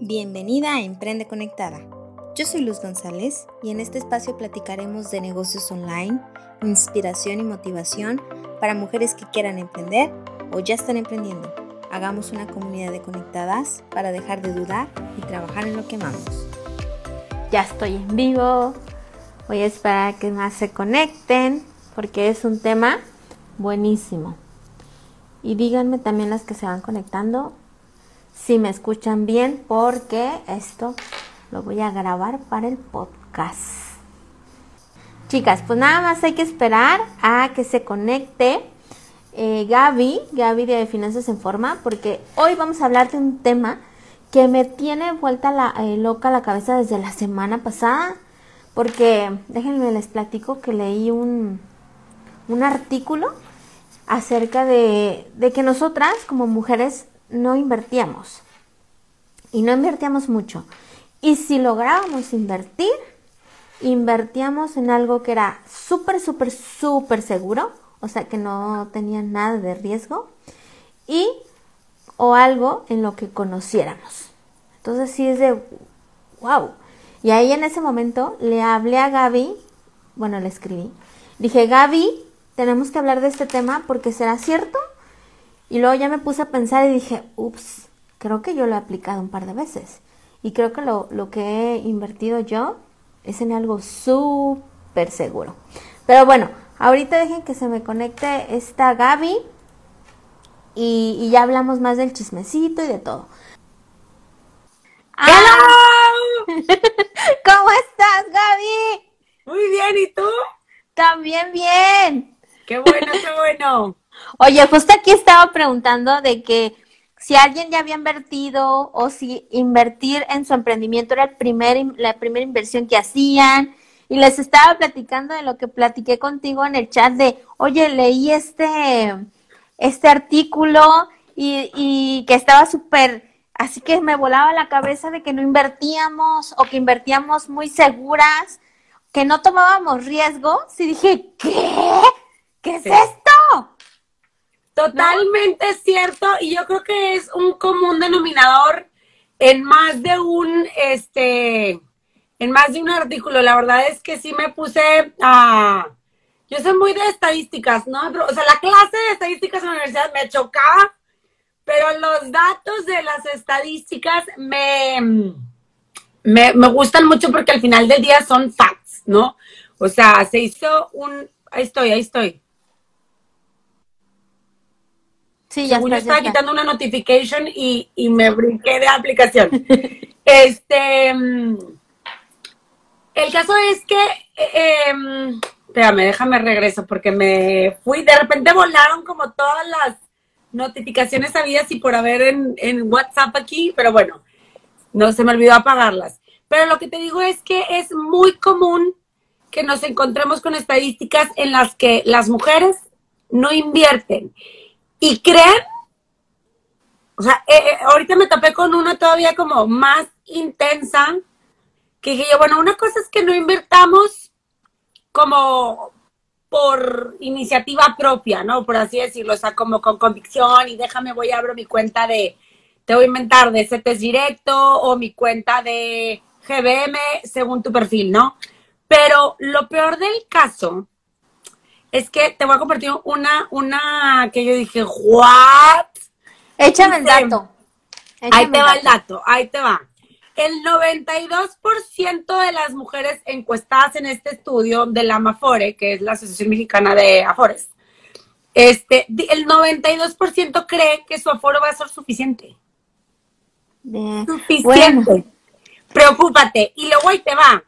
Bienvenida a Emprende Conectada. Yo soy Luz González y en este espacio platicaremos de negocios online, inspiración y motivación para mujeres que quieran emprender o ya están emprendiendo. Hagamos una comunidad de conectadas para dejar de dudar y trabajar en lo que amamos. Ya estoy en vivo. Voy a esperar a que más se conecten porque es un tema buenísimo. Y díganme también las que se van conectando si me escuchan bien porque esto lo voy a grabar para el podcast. Chicas, pues nada más hay que esperar a que se conecte eh, Gaby, Gaby de Finanzas en Forma, porque hoy vamos a hablar de un tema que me tiene vuelta la, eh, loca la cabeza desde la semana pasada, porque déjenme les platico que leí un, un artículo acerca de, de que nosotras como mujeres no invertíamos. Y no invertíamos mucho. Y si lográbamos invertir, invertíamos en algo que era súper, súper, súper seguro, o sea que no tenía nada de riesgo, y o algo en lo que conociéramos. Entonces sí es de wow. Y ahí en ese momento le hablé a Gaby, bueno, le escribí. Dije, Gaby, tenemos que hablar de este tema porque será cierto y luego ya me puse a pensar y dije, ups, creo que yo lo he aplicado un par de veces. Y creo que lo, que he invertido yo es en algo súper seguro. Pero bueno, ahorita dejen que se me conecte esta Gaby y, y ya hablamos más del chismecito y de todo. ¡Hola! ¿Cómo estás, Gaby? Muy bien, ¿y tú? También bien. Qué bueno, qué bueno. Oye, justo aquí estaba preguntando de que si alguien ya había invertido o si invertir en su emprendimiento era el primer, la primera inversión que hacían. Y les estaba platicando de lo que platiqué contigo en el chat de, oye, leí este, este artículo y, y que estaba súper, así que me volaba la cabeza de que no invertíamos o que invertíamos muy seguras, que no tomábamos riesgos. Y dije, ¿qué? ¿Qué es esto? Totalmente cierto, y yo creo que es un común denominador en más de un, este, en más de un artículo. La verdad es que sí me puse a, yo soy muy de estadísticas, ¿no? O sea, la clase de estadísticas en la universidad me chocaba, pero los datos de las estadísticas me, me, me gustan mucho porque al final del día son facts, ¿no? O sea, se hizo un, ahí estoy, ahí estoy Sí, ya Según estaba quitando una notification y, me brinqué de aplicación. este. Mm, el caso es que. Eh, em, espérame, déjame regreso porque me fui. De repente volaron como todas las notificaciones habidas y por haber en, en WhatsApp aquí, pero bueno, no se me olvidó apagarlas. Pero lo que te digo es que es muy común que nos encontremos con estadísticas en las que las mujeres no invierten y creen, o sea, eh, eh, ahorita me topé con una todavía como más intensa, que dije yo, bueno, una cosa es que no invertamos como por iniciativa propia, ¿no? Por así decirlo, o sea, como con convicción y déjame, voy a abrir mi cuenta de, te voy a inventar de CETES directo o mi cuenta de GBM según tu perfil, ¿no? Pero lo peor del caso es que te voy a compartir una, una que yo dije, ¿what? Échame el dato. ahí te va el dato, ahí te va. El 92% de las mujeres encuestadas en este estudio de la AMAFORE, que es la Asociación Mexicana de Afores, este, el 92% cree que su aforo va a ser suficiente. suficiente. Preocúpate. Y luego ahí te va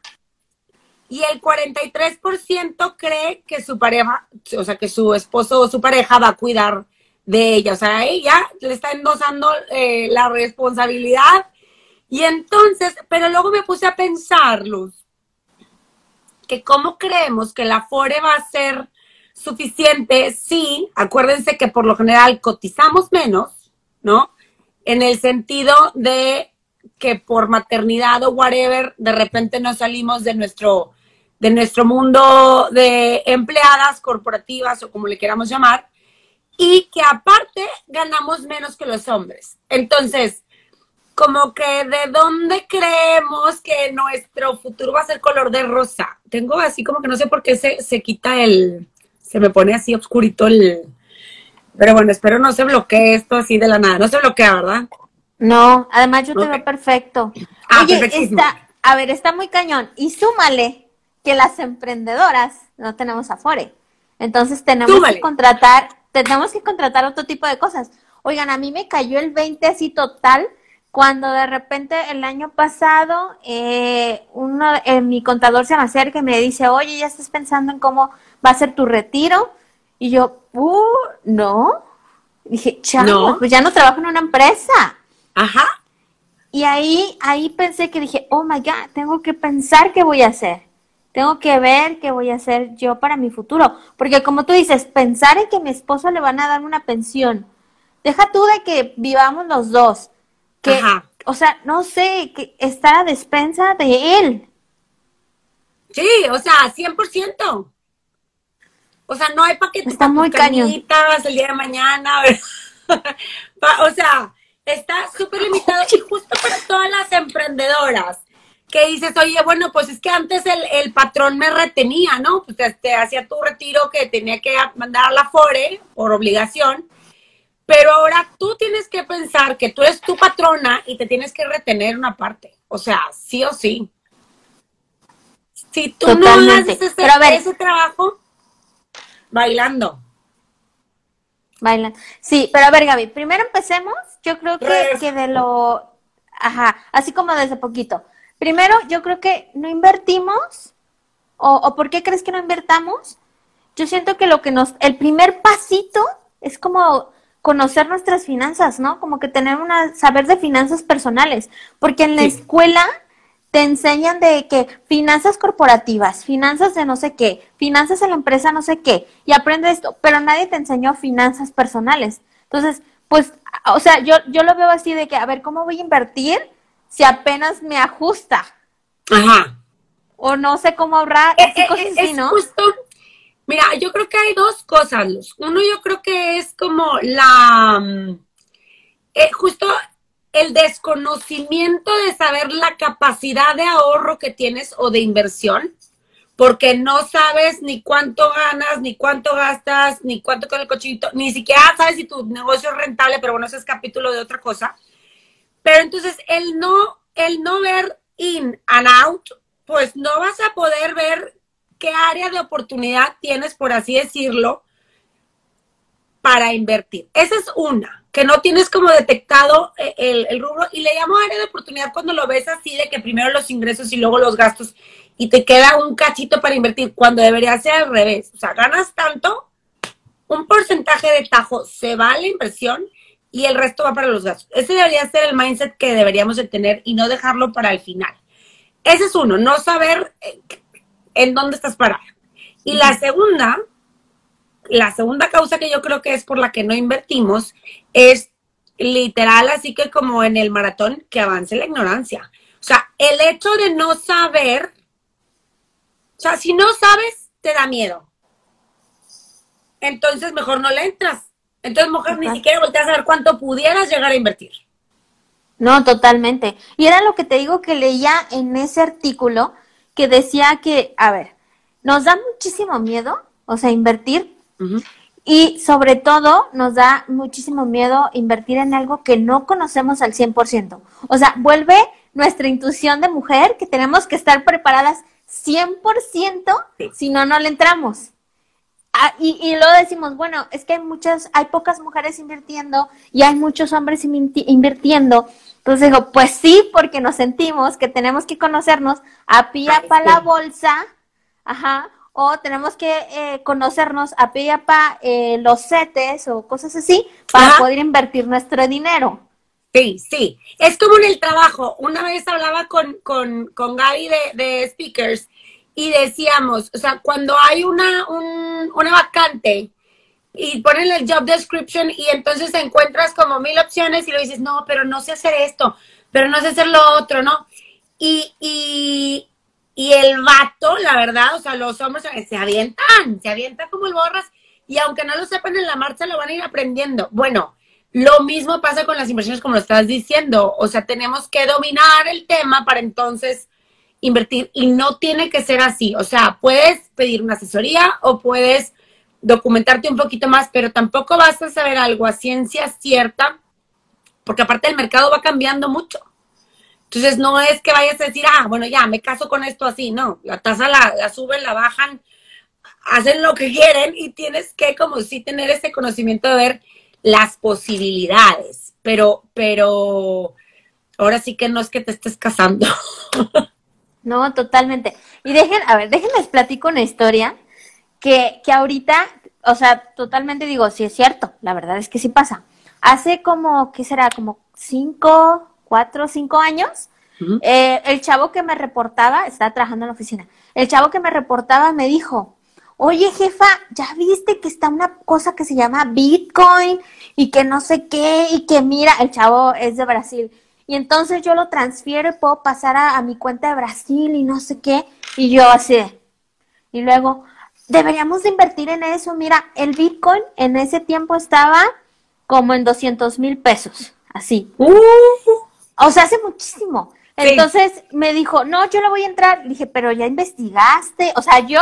y el 43% cree que su pareja, o sea, que su esposo o su pareja va a cuidar de ella. O sea, ella le está endosando eh, la responsabilidad. Y entonces, pero luego me puse a pensar, Luz, que cómo creemos que la FORE va a ser suficiente si, acuérdense que por lo general cotizamos menos, ¿no? En el sentido de que por maternidad o whatever, de repente nos salimos de nuestro de nuestro mundo de empleadas corporativas o como le queramos llamar, y que aparte ganamos menos que los hombres. Entonces, como que de dónde creemos que nuestro futuro va a ser color de rosa. Tengo así como que no sé por qué se, se quita el, se me pone así oscurito el, pero bueno, espero no se bloquee esto así de la nada. No se bloquea, ¿verdad? No, además yo te veo perfecto. Ah, Oye, está, a ver, está muy cañón. Y súmale que las emprendedoras no tenemos afore. Entonces tenemos que contratar, tenemos que contratar otro tipo de cosas. Oigan, a mí me cayó el 20 así total cuando de repente el año pasado eh, uno, eh, mi contador se me acerca y me dice, oye, ya estás pensando en cómo va a ser tu retiro. Y yo, uh, no. Dije, chao, pues ya no trabajo en una empresa. Ajá. Y ahí, ahí pensé que dije, oh my God, tengo que pensar qué voy a hacer. Tengo que ver qué voy a hacer yo para mi futuro. Porque como tú dices, pensar en que a mi esposo le van a dar una pensión. Deja tú de que vivamos los dos. Que, o sea, no sé, que estar a despensa de él. Sí, o sea, 100%. O sea, no hay paquetes Está muy cañitas el día de mañana. o sea, está súper limitado y justo para todas las emprendedoras que dices, oye, bueno, pues es que antes el, patrón me retenía, ¿no? Pues te, este, hacía tu retiro que tenía que mandar a la FORE por obligación, pero ahora tú tienes que pensar que tú eres tu patrona y te tienes que retener una parte, o sea, sí o sí. Si tú no haces ese, ese trabajo, bailando. Bailan. Sí, pero a ver, Gaby, primero empecemos. Yo creo que, que de lo. Ajá, así como desde poquito. Primero, yo creo que no invertimos. O, o por qué crees que no invertamos? Yo siento que lo que nos. El primer pasito es como conocer nuestras finanzas, ¿no? Como que tener una. saber de finanzas personales. Porque en la escuela te enseñan de que finanzas corporativas, finanzas de no sé qué, finanzas en la empresa no sé qué, y aprendes esto, pero nadie te enseñó finanzas personales. Entonces, pues, o sea, yo, yo lo veo así de que, a ver, ¿cómo voy a invertir si apenas me ajusta? Ajá. O no sé cómo ahorrar, eh, eh, cosas así, ¿no? Justo, mira, yo creo que hay dos cosas, Uno yo creo que es como la... Mm, eh, justo el desconocimiento de saber la capacidad de ahorro que tienes o de inversión, porque no sabes ni cuánto ganas, ni cuánto gastas, ni cuánto con el cochinito, ni siquiera sabes si tu negocio es rentable, pero bueno, ese es capítulo de otra cosa. Pero entonces el no, el no ver in and out, pues no vas a poder ver qué área de oportunidad tienes, por así decirlo, para invertir. Esa es una que no tienes como detectado eh, el, rubro y le llamo área de oportunidad cuando lo ves así de que primero los ingresos y luego los gastos y te queda un cachito para invertir cuando debería ser al revés. O sea, ganas tanto, un porcentaje de tajo se va a la inversión y el resto va para los gastos. Ese debería ser el mindset que deberíamos de tener y no dejarlo para el final. Ese es uno, no saber eh, en dónde estás parado. Y la segunda la segunda causa que yo creo que es por la que no invertimos es literal, así que como en el maratón, que avance la ignorancia. O sea, el hecho de no saber, o sea, si no sabes, te da miedo. Entonces mejor no le entras. Entonces, mujer, ni siquiera volteas a ver cuánto pudieras llegar a invertir. No, totalmente. Y era lo que te digo que leía en ese artículo que decía que, a ver, nos da muchísimo miedo, o sea, invertir y sobre todo nos da muchísimo miedo invertir en algo que no conocemos al 100%. O sea, vuelve nuestra intuición de mujer que tenemos que estar preparadas 100%, si no, no le entramos. Ah, y, y luego decimos, bueno, es que hay muchas, hay pocas mujeres invirtiendo y hay muchos hombres invirtiendo. Entonces digo, pues sí, porque nos sentimos que tenemos que conocernos a pie para la bolsa, ajá, o tenemos que eh, conocernos a pie y a pa eh, los setes o cosas así para poder invertir nuestro dinero. Sí, sí. Es como en el trabajo. Una vez hablaba con, con, con Gaby de, de speakers y decíamos, o sea, cuando hay una, un, una vacante y ponen el job description y entonces encuentras como mil opciones y lo dices, no, pero no sé hacer esto, pero no sé hacer lo otro, ¿no? Y, y, y el vato, la verdad, o sea, los hombres se avientan, se avientan como el borras, y aunque no lo sepan en la marcha, lo van a ir aprendiendo. Bueno, Lo mismo pasa con las inversiones como lo estás diciendo. O sea, tenemos que dominar el tema para entonces invertir y no tiene que ser así. O sea, puedes pedir una asesoría o puedes documentarte un poquito más, pero tampoco vas a saber algo a ciencia cierta, porque aparte el mercado va cambiando mucho. Entonces no es que vayas a decir, ah, bueno, ya, me caso con esto así, no, la tasa la, la suben, la bajan, hacen lo que quieren y tienes que como sí tener ese conocimiento de ver las posibilidades, pero, pero ahora sí que no es que te estés casando. No, totalmente. Y dejen, a ver, déjenles platico una historia que, que ahorita, o sea, totalmente digo, sí es cierto, la verdad es que sí pasa. Hace como, ¿qué será? Como cinco, cuatro, cinco años, eh, el chavo que me reportaba, estaba trabajando en la oficina, el chavo que me reportaba me dijo, oye jefa, ¿ya viste que está una cosa que se llama Bitcoin y que no sé qué y que mira, el chavo es de Brasil y entonces yo lo transfiero y puedo pasar a, mi cuenta de Brasil y no sé qué, y yo así. Y luego, deberíamos de invertir en eso. Mira, el Bitcoin en ese tiempo estaba como en 200 mil pesos, así. Uh. O sea, hace muchísimo. Entonces me dijo, no, yo le voy a entrar. dije, pero ya investigaste. O sea, yo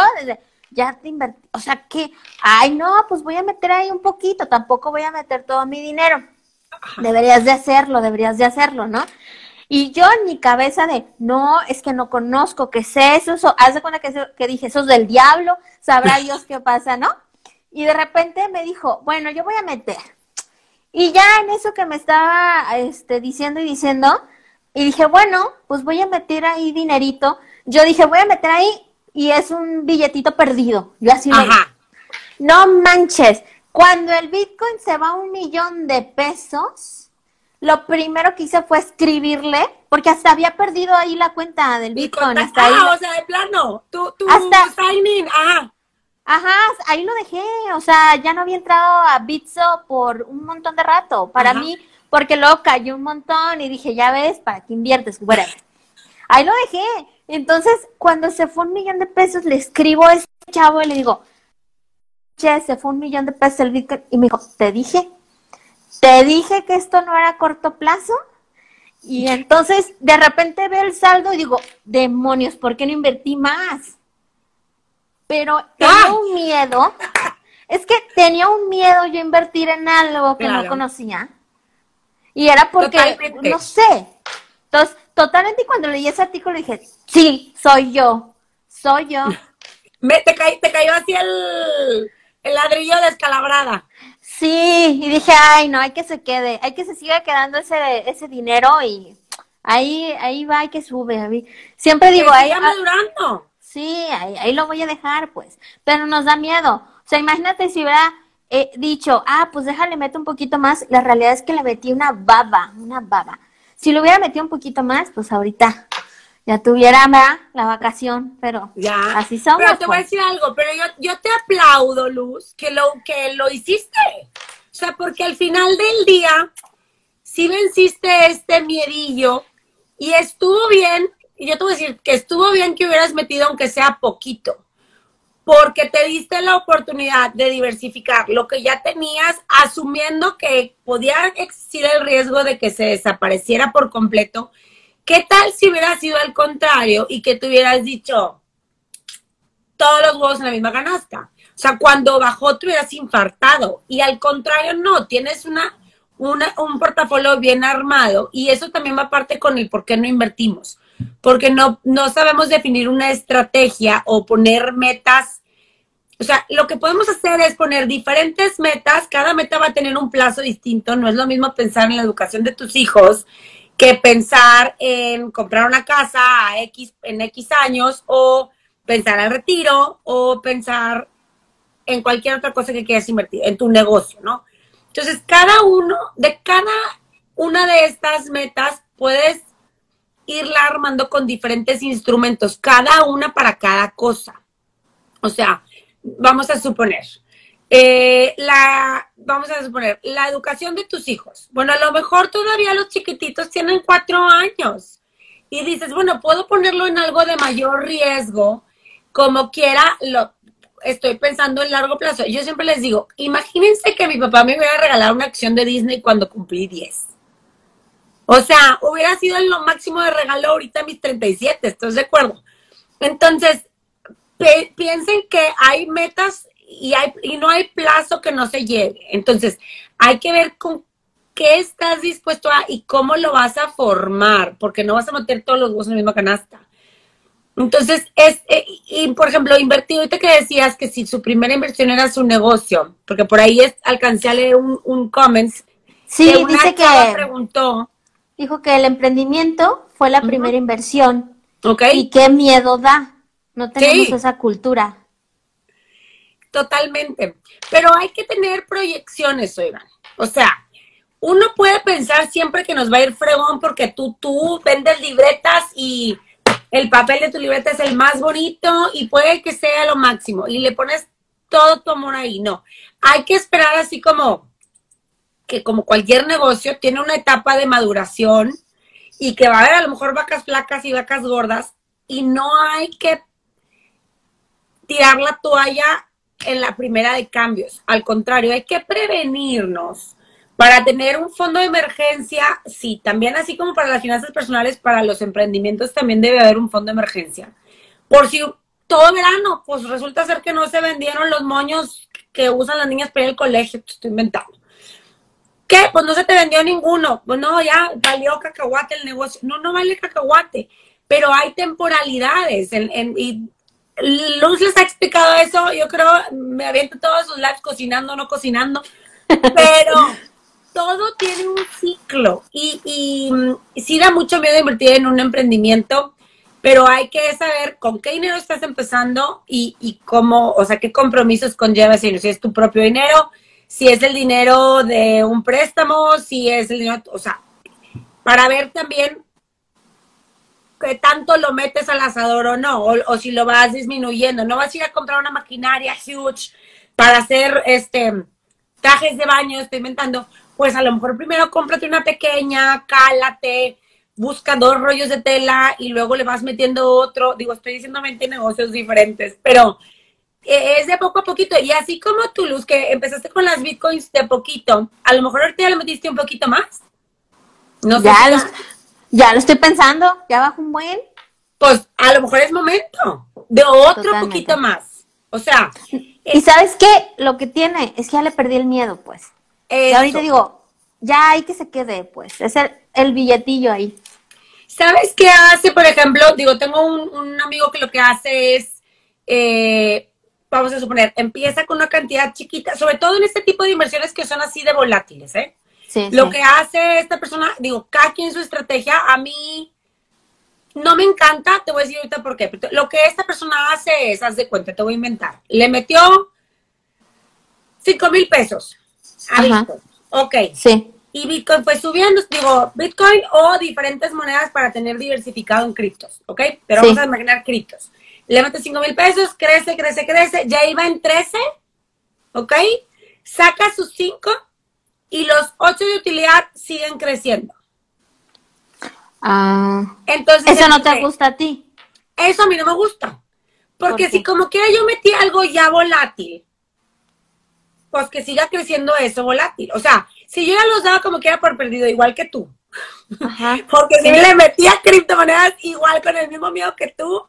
ya te invertí. O sea, que, ay, no, pues voy a meter ahí un poquito. Tampoco voy a meter todo mi dinero deberías de hacerlo, deberías de hacerlo, ¿no? Y yo en mi cabeza de, no, es que no conozco, ¿qué es eso? eso haz de cuenta que, que dije, eso es del diablo, sabrá Dios qué pasa, ¿no? Y de repente me dijo, bueno, yo voy a meter. Y ya en eso que me estaba este, diciendo y diciendo, y dije, bueno, pues voy a meter ahí dinerito. Yo dije, voy a meter ahí y es un billetito perdido. Yo así Ajá. no manches. Cuando el Bitcoin se va a un millón de pesos, lo primero que hice fue escribirle, porque hasta había perdido ahí la cuenta del Bitcoin. Hasta ahí, o sea, de plano, tú, tú, hasta, sign ajá. Ajá, ahí lo dejé, o sea, ya no había entrado a Bitso por un montón de rato. Para mí, porque luego cayó un montón y dije, ya ves, ¿para qué inviertes? Bueno, ahí lo dejé. Entonces, cuando se fue un millón de pesos, le escribo a ese chavo y le digo, che, se fue un millón de pesos el Bitcoin. Y me dijo, te dije, te dije que esto no era a corto plazo. Y entonces de repente ve el saldo y digo, demonios, ¿por qué no invertí más? Pero tenía ¡Ah! un miedo, es que tenía un miedo yo invertir en algo que no conocía. Y era porque, no sé. Entonces, totalmente cuando leí ese artículo dije, sí, soy yo, soy yo. Me, te, te cayó así el, el ladrillo descalabrada. Sí, y dije, ay, no, hay que se quede, hay que se siga quedando ese, ese dinero y ahí, ahí va, hay que sube. A mí. Siempre digo, ahí. Ah, madurando. Sí, ahí, ahí lo voy a dejar, pues. Pero nos da miedo. O sea, imagínate si hubiera eh, dicho, ah, pues déjale, meto un poquito más. La realidad es que le metí una baba, una baba. Si lo hubiera metido un poquito más, pues ahorita ya tuviera la vacación, pero ya. así somos. Pero te voy a decir algo, pero yo, yo te aplaudo, Luz, que lo, que lo hiciste. O sea, porque al final del día, sí venciste este miedillo y estuvo bien, y yo te voy a decir que estuvo bien que hubieras metido aunque sea poquito, porque te diste la oportunidad de diversificar lo que ya tenías, asumiendo que podía existir el riesgo de que se desapareciera por completo ¿Qué tal si hubiera sido al contrario y que te hubieras dicho todos los huevos en la misma canasta? O sea, cuando bajó te hubieras infartado y al contrario no, tienes una, un portafolio bien armado y eso también va parte con el por qué no invertimos, porque no, no sabemos definir una estrategia o poner metas. O sea, lo que podemos hacer es poner diferentes metas, cada meta va a tener un plazo distinto, no es lo mismo pensar en la educación de tus hijos que pensar en comprar una casa a X, en X años o pensar al retiro o pensar en cualquier otra cosa que quieras invertir, en tu negocio, ¿no? Entonces, cada uno, de cada una de estas metas, puedes irla armando con diferentes instrumentos, cada una para cada cosa. O sea, vamos a suponer, eh, la, vamos a suponer, la educación de tus hijos. Bueno, a lo mejor todavía los chiquititos tienen cuatro años y dices, bueno, puedo ponerlo en algo de mayor riesgo, como quiera, lo, estoy pensando en largo plazo. Yo siempre les digo, imagínense que mi papá me hubiera regalado una acción de Disney cuando cumplí 10. O sea, hubiera sido lo máximo de regalo ahorita a mis 37, ¿estás de acuerdo? Entonces, piensen que hay metas y, hay, y no hay plazo que no se llegue. Entonces, hay que ver con qué estás dispuesto a y cómo lo vas a formar, porque no vas a meter todos los huevos en la misma canasta. Entonces, es, eh, y por ejemplo, invertir, ahorita que decías que si su primera inversión era su negocio, porque por ahí es, alcancé a leer un, un comment. Sí, dice que preguntó. Dijo que el emprendimiento fue la primera inversión. Ok. Y qué miedo da. No tenemos esa cultura. Totalmente. Pero hay que tener proyecciones, oigan. O sea, uno puede pensar siempre que nos va a ir fregón porque tú, tú vendes libretas y el papel de tu libreta es el más bonito y puede que sea lo máximo y le pones todo tu amor ahí. No, hay que esperar así como que como cualquier negocio tiene una etapa de maduración y que va a haber a lo mejor vacas flacas y vacas gordas y no hay que tirar la toalla en la primera de cambios. Al contrario, hay que prevenirnos para tener un fondo de emergencia, sí, también así como para las finanzas personales, para los emprendimientos también debe haber un fondo de emergencia. Por si todo verano, pues resulta ser que no se vendieron los moños que usan las niñas para ir al colegio, te estoy inventando. ¿Qué? Pues no se te vendió ninguno. Pues no, ya valió cacahuate el negocio. No, no vale cacahuate. Pero hay temporalidades. Y Luz les ha explicado eso. Yo creo, me aviento todos sus lives cocinando, no cocinando. Pero todo tiene un ciclo y, y, sí da mucho miedo invertir en un emprendimiento, pero hay que saber con qué dinero estás empezando y, y cómo, o sea, qué compromisos conlleva si es tu propio dinero, si es el dinero de un préstamo, si es el dinero, o sea, para ver también qué tanto lo metes al asador o no, o, o, si lo vas disminuyendo. No vas a ir a comprar una maquinaria huge para hacer este trajes de baño, estoy inventando, pues a lo mejor primero cómprate una pequeña, cálate, busca dos rollos de tela y luego le vas metiendo otro. Digo, estoy diciendo 20 negocios diferentes, pero eh, es de poco a poquito. Y así como tú, Luz, que empezaste con las bitcoins de poquito, a lo mejor ahorita ya le metiste un poquito más. No sé. Ya, ya lo estoy pensando, ya bajo un buen. Pues a lo mejor es momento de otro poquito más. O sea. Y sabes qué, lo que tiene es que ya le perdí el miedo, pues. Y ahorita digo, ya hay que se quede, pues, es el, billetillo ahí. ¿Sabes qué hace, por ejemplo? Digo, tengo un, amigo que lo que hace es, eh, vamos a suponer, empieza con una cantidad chiquita, sobre todo en este tipo de inversiones que son así de volátiles, ¿eh? Sí, lo que hace esta persona, digo, cada quien su estrategia, a mí no me encanta, te voy a decir ahorita por qué. Lo que esta persona hace es, haz de cuenta, te voy a inventar. Le metió 5 mil pesos a Bitcoin. Ok. Sí. Y Bitcoin fue subiendo, digo, Bitcoin o diferentes monedas para tener diversificado en criptos, ¿ok? Pero vamos a imaginar criptos. Le mete 5 mil pesos, crece, crece, crece, ya iba en 13, ¿ok? Saca sus 5 y los 8 de utilidad siguen creciendo. Ah. Entonces, ¿Eso no te gusta a ti? Eso a mí no me gusta. Porque si como quiera yo metí algo ya volátil, pues que siga creciendo eso volátil. O sea, si yo ya los daba como que era por perdido, igual que tú. Porque si le metía criptomonedas igual con el mismo miedo que tú,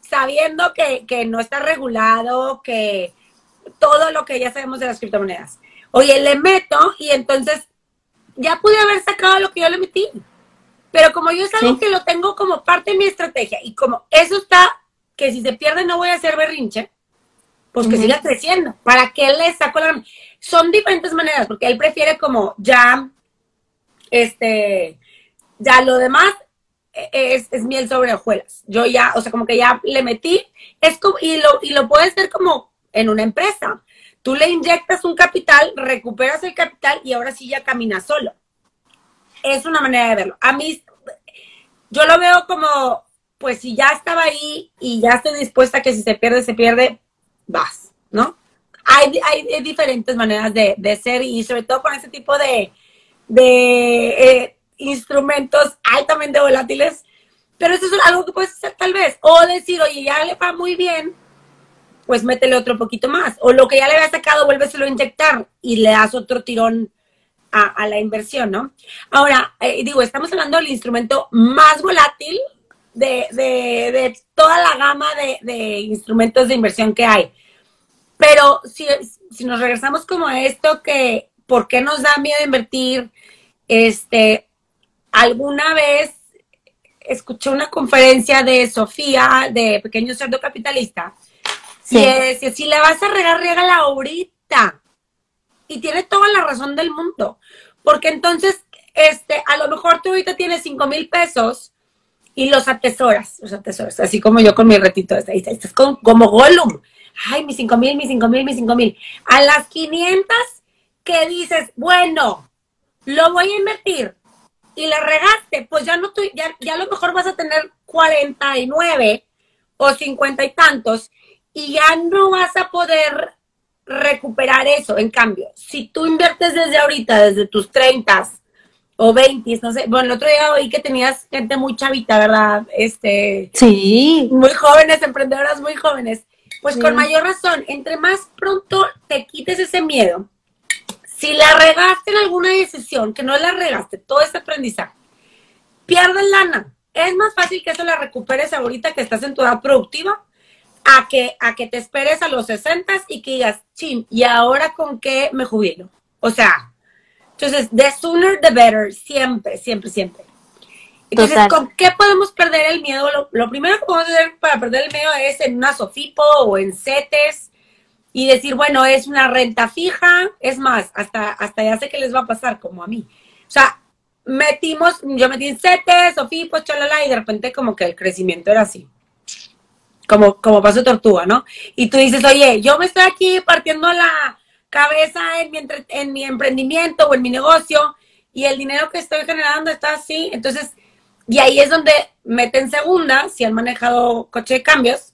sabiendo que, que no está regulado, que todo lo que ya sabemos de las criptomonedas. Oye, le meto y entonces ya pude haber sacado lo que yo le metí. Pero como yo es algo que lo tengo como parte de mi estrategia y como eso está, que si se pierde no voy a hacer berrinche, pues que siga creciendo. ¿Para qué le saco la... Son diferentes maneras, porque él prefiere como ya, este, ya lo demás es, es miel sobre hojuelas. Yo ya, o sea, como que ya le metí, es como, y lo, y lo puedes ver como en una empresa. Tú le inyectas un capital, recuperas el capital y ahora sí ya camina solo. Es una manera de verlo. A mí, yo lo veo como, pues si ya estaba ahí y ya estoy dispuesta a que si se pierde, se pierde, vas, ¿no? Hay, hay diferentes maneras de, ser y sobre todo con ese tipo de, de eh, instrumentos altamente volátiles, pero eso es algo que puedes hacer tal vez, o decir, oye, ya le va muy bien, pues métele otro poquito más. O lo que ya le había sacado, vuélveselo a inyectar y le das otro tirón a, la inversión, ¿no? Ahora, eh, digo, estamos hablando del instrumento más volátil de, de, toda la gama de, instrumentos de inversión que hay. Pero si, si nos regresamos como a esto que, ¿por qué nos da miedo invertir? Este, alguna vez escuché una conferencia de Sofía, de Pequeño Cerdo Capitalista, sí. si le vas a regar, regala ahorita. Y tiene toda la razón del mundo. Porque entonces, este, a lo mejor tú ahorita tienes cinco mil pesos y los atesoras, los atesoras, así como yo con mi retito, ahí estás como, como Gollum. Ay, mis cinco mil, mis cinco mil, mis cinco mil. A las 500 que dices, bueno, lo voy a invertir y le regaste, pues ya no, ya, ya a lo mejor vas a tener 49 o 50 y tantos y ya no vas a poder recuperar eso. En cambio, si tú inviertes desde ahorita, desde tus 30 o 20, no sé, bueno, el otro día oí que tenías gente muy chavita, ¿verdad? Este, sí. Muy jóvenes, emprendedoras muy jóvenes. Pues con mayor razón, entre más pronto te quites ese miedo, si la regaste en alguna decisión, que no la regaste, todo este aprendizaje, pierdes lana. Es más fácil que eso la recuperes ahorita que estás en tu edad productiva a que, a que te esperes a los 60 y que digas, chin, ¿y ahora con qué me jubilo? O sea, entonces, the sooner the better, siempre, siempre, siempre. Entonces, ¿con qué podemos perder el miedo? Lo, primero que podemos hacer para perder el miedo es en una Sofipo o en CETES y decir, bueno, es una renta fija. Es más, hasta, hasta ya sé qué les va a pasar, como a mí. O sea, metimos, yo metí en CETES, Sofipo, chalala, y de repente como que el crecimiento era así como, como paso tortuga, ¿no? Y tú dices, oye, yo me estoy aquí partiendo la cabeza en mi, en mi emprendimiento o en mi negocio y el dinero que estoy generando está así. Entonces, y ahí es donde mete en segunda, si han manejado coche de cambios,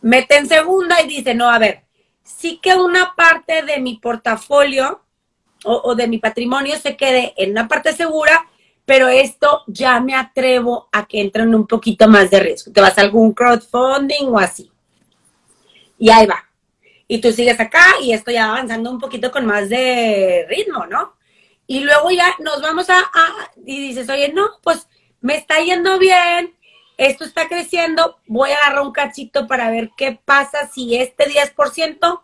mete en segunda y dice, no, a ver, sí que una parte de mi portafolio o de mi patrimonio se quede en una parte segura pero esto ya me atrevo a que entren un poquito más de riesgo. Te vas a algún crowdfunding o así. Y ahí va. Y tú sigues acá y esto ya avanzando un poquito con más de ritmo, ¿no? Y luego ya nos vamos a, y dices, oye, no, pues me está yendo bien, esto está creciendo, voy a agarrar un cachito para ver qué pasa si este 10%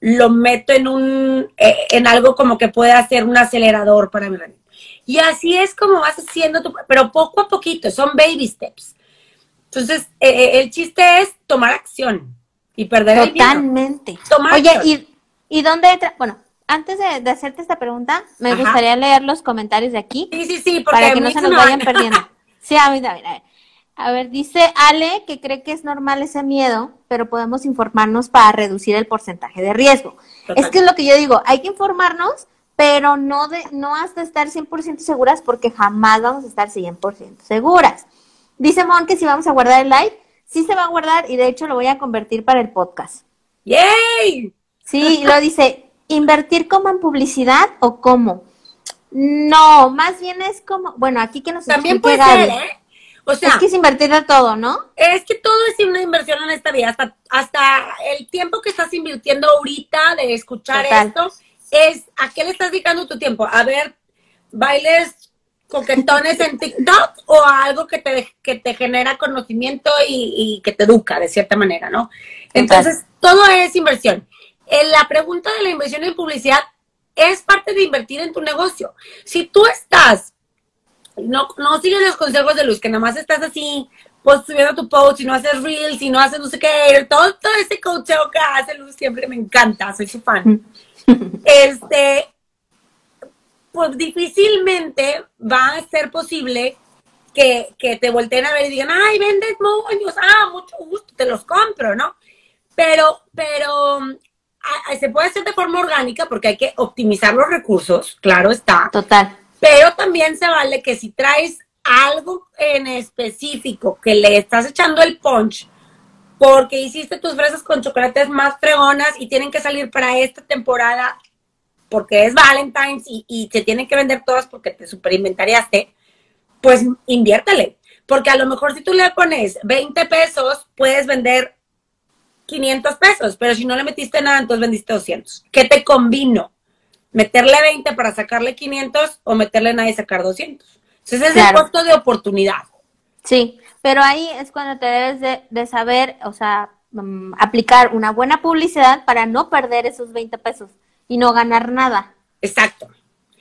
lo meto en un, eh, en algo como que pueda ser un acelerador para mi. Y así es como vas haciendo tu, pero poco a poquito, son baby steps. Entonces, eh, eh, el chiste es tomar acción y perder Totalmente. el Totalmente. Oye, ¿y, ¿y dónde entra? Bueno, antes de, hacerte esta pregunta, me gustaría leer los comentarios de aquí. Sí, sí, sí, para que no se nos vayan perdiendo. Sí, a ver, a ver, a ver. A ver, dice Ale que cree que es normal ese miedo, pero podemos informarnos para reducir el porcentaje de riesgo. Es que es lo que yo digo, hay que informarnos pero no, de, no hasta estar 100% seguras porque jamás vamos a estar 100% seguras. Dice Mon que si vamos a guardar el live, sí se va a guardar y de hecho lo voy a convertir para el podcast. ¡Yay! Sí, lo dice, ¿invertir como en publicidad o cómo? No, más bien es como, bueno, aquí que nos También puede ser, ¿eh? O sea, es que es invertir de todo, ¿no? Es que todo es una inversión en esta vida. Hasta, hasta el tiempo que estás invirtiendo ahorita de escuchar esto es a qué le estás dedicando tu tiempo, a ver bailes coquetones en TikTok o a algo que te, que te genera conocimiento y, que te educa de cierta manera, ¿no? Entonces, todo es inversión. En la pregunta de la inversión en publicidad es parte de invertir en tu negocio. Si tú estás, no, no sigues los consejos de Luz, que nada más estás así, pues subiendo tu post, y no haces reels, y no haces no sé qué, todo, todo ese coacheo que hace Luz siempre me encanta, soy su fan este, pues difícilmente va a ser posible que, te volteen a ver y digan, ay, vendes moños, ah, mucho gusto, te los compro, ¿no? Pero, pero se puede hacer de forma orgánica porque hay que optimizar los recursos, claro está. Total. Pero también se vale que si traes algo en específico que le estás echando el punch, porque hiciste tus fresas con chocolates más fregonas y tienen que salir para esta temporada porque es Valentine's y, se tienen que vender todas porque te superinventariaste, pues inviértele. Porque a lo mejor si tú le pones 20 pesos, puedes vender 500 pesos, pero si no le metiste nada, entonces vendiste 200. ¿Qué te combino? ¿Meterle 20 para sacarle 500 o meterle nada y sacar 200? Entonces es el costo de oportunidad. Sí, pero ahí es cuando te debes de, de saber, o sea, mm, aplicar una buena publicidad para no perder esos 20 pesos y no ganar nada. Exacto.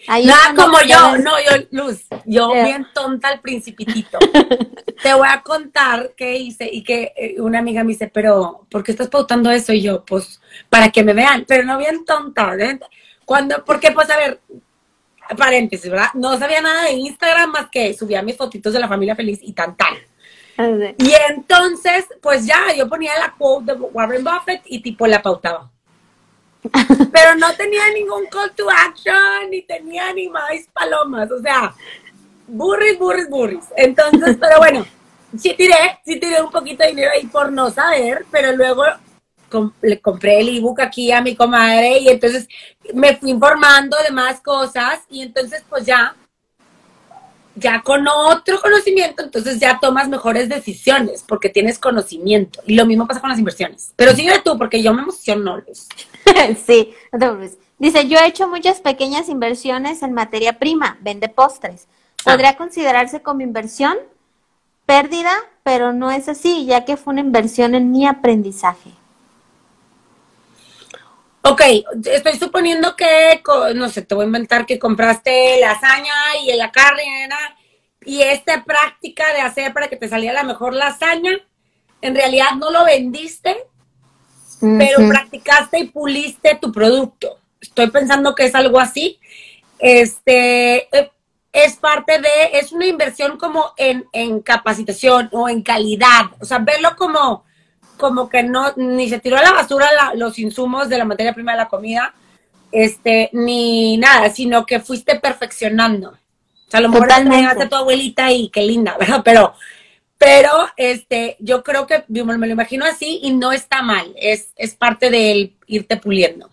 Nada como yo, no, yo, Luz, yo bien tonta al principitito. Te voy a contar qué hice y que eh, una amiga me dice, pero, ¿por qué estás pautando eso? Y yo, pues, para que me vean, pero no bien tonta, ¿eh? Cuando, porque, pues, a ver, paréntesis, ¿verdad? No sabía nada de Instagram más que subía mis fotitos de la familia feliz y tan tan. Y entonces, pues ya, yo ponía la quote de Warren Buffett y tipo la pautaba. Pero no tenía ningún call to action, ni tenía ni más palomas, o sea, burris, burris, burris. Entonces, pero bueno, sí tiré, sí tiré un poquito de dinero ahí por no saber, pero luego le compré el ebook aquí a mi comadre y entonces me fui informando de más cosas y entonces pues ya ya con otro conocimiento, entonces ya tomas mejores decisiones porque tienes conocimiento. Y lo mismo pasa con las inversiones. Pero sigue tú, porque yo me emociono. sí, Dice, yo he hecho muchas pequeñas inversiones en materia prima, vende postres. Ah. ¿Podría considerarse como inversión? Pérdida, pero no es así, ya que fue una inversión en mi aprendizaje. Ok, estoy suponiendo que, no sé, te voy a inventar que compraste lasaña y la carne y esta práctica de hacer para que te saliera la mejor lasaña, en realidad no lo vendiste, pero practicaste y puliste tu producto. Estoy pensando que es algo así. Este, eh, es parte de, es una inversión como en, en capacitación o en calidad, o sea, verlo como como que no, ni se tiró a la basura los insumos de la materia prima de la comida, este, ni nada, sino que fuiste perfeccionando. O sea, a lo mejor te tu abuelita y qué linda, ¿verdad? Pero, pero, este, yo creo que me lo imagino así y no está mal, es, es parte del irte puliendo.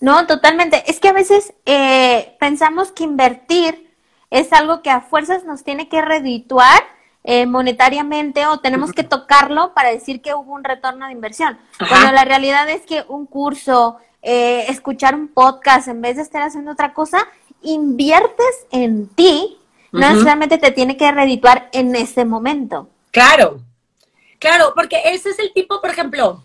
No, totalmente. Es que a veces eh, pensamos que invertir es algo que a fuerzas nos tiene que redituar eh, monetariamente o tenemos que tocarlo para decir que hubo un retorno de inversión. Cuando la realidad es que un curso, eh, escuchar un podcast en vez de estar haciendo otra cosa, inviertes en ti, no necesariamente te tiene que redituar en ese momento. Claro, claro, porque ese es el tipo, por ejemplo,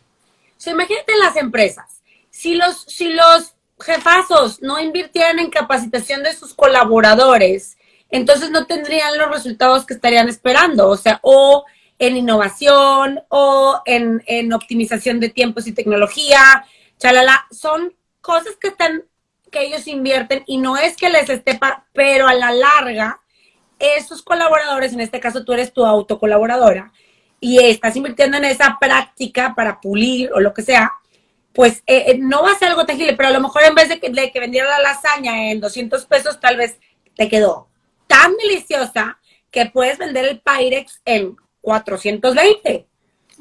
si imagínate en las empresas, si los, si los jefazos no invirtieran en capacitación de sus colaboradores, entonces no tendrían los resultados que estarían esperando, o sea, o en innovación o en, optimización de tiempos y tecnología, chalala, son cosas que están, que ellos invierten y no es que les esté, pero a la larga, esos colaboradores, en este caso tú eres tu autocolaboradora, y estás invirtiendo en esa práctica para pulir o lo que sea, pues eh, eh, no va a ser algo tangible, pero a lo mejor en vez de que, de que vendiera la lasaña en 200 pesos, tal vez te quedó tan deliciosa que puedes vender el Pyrex en 420.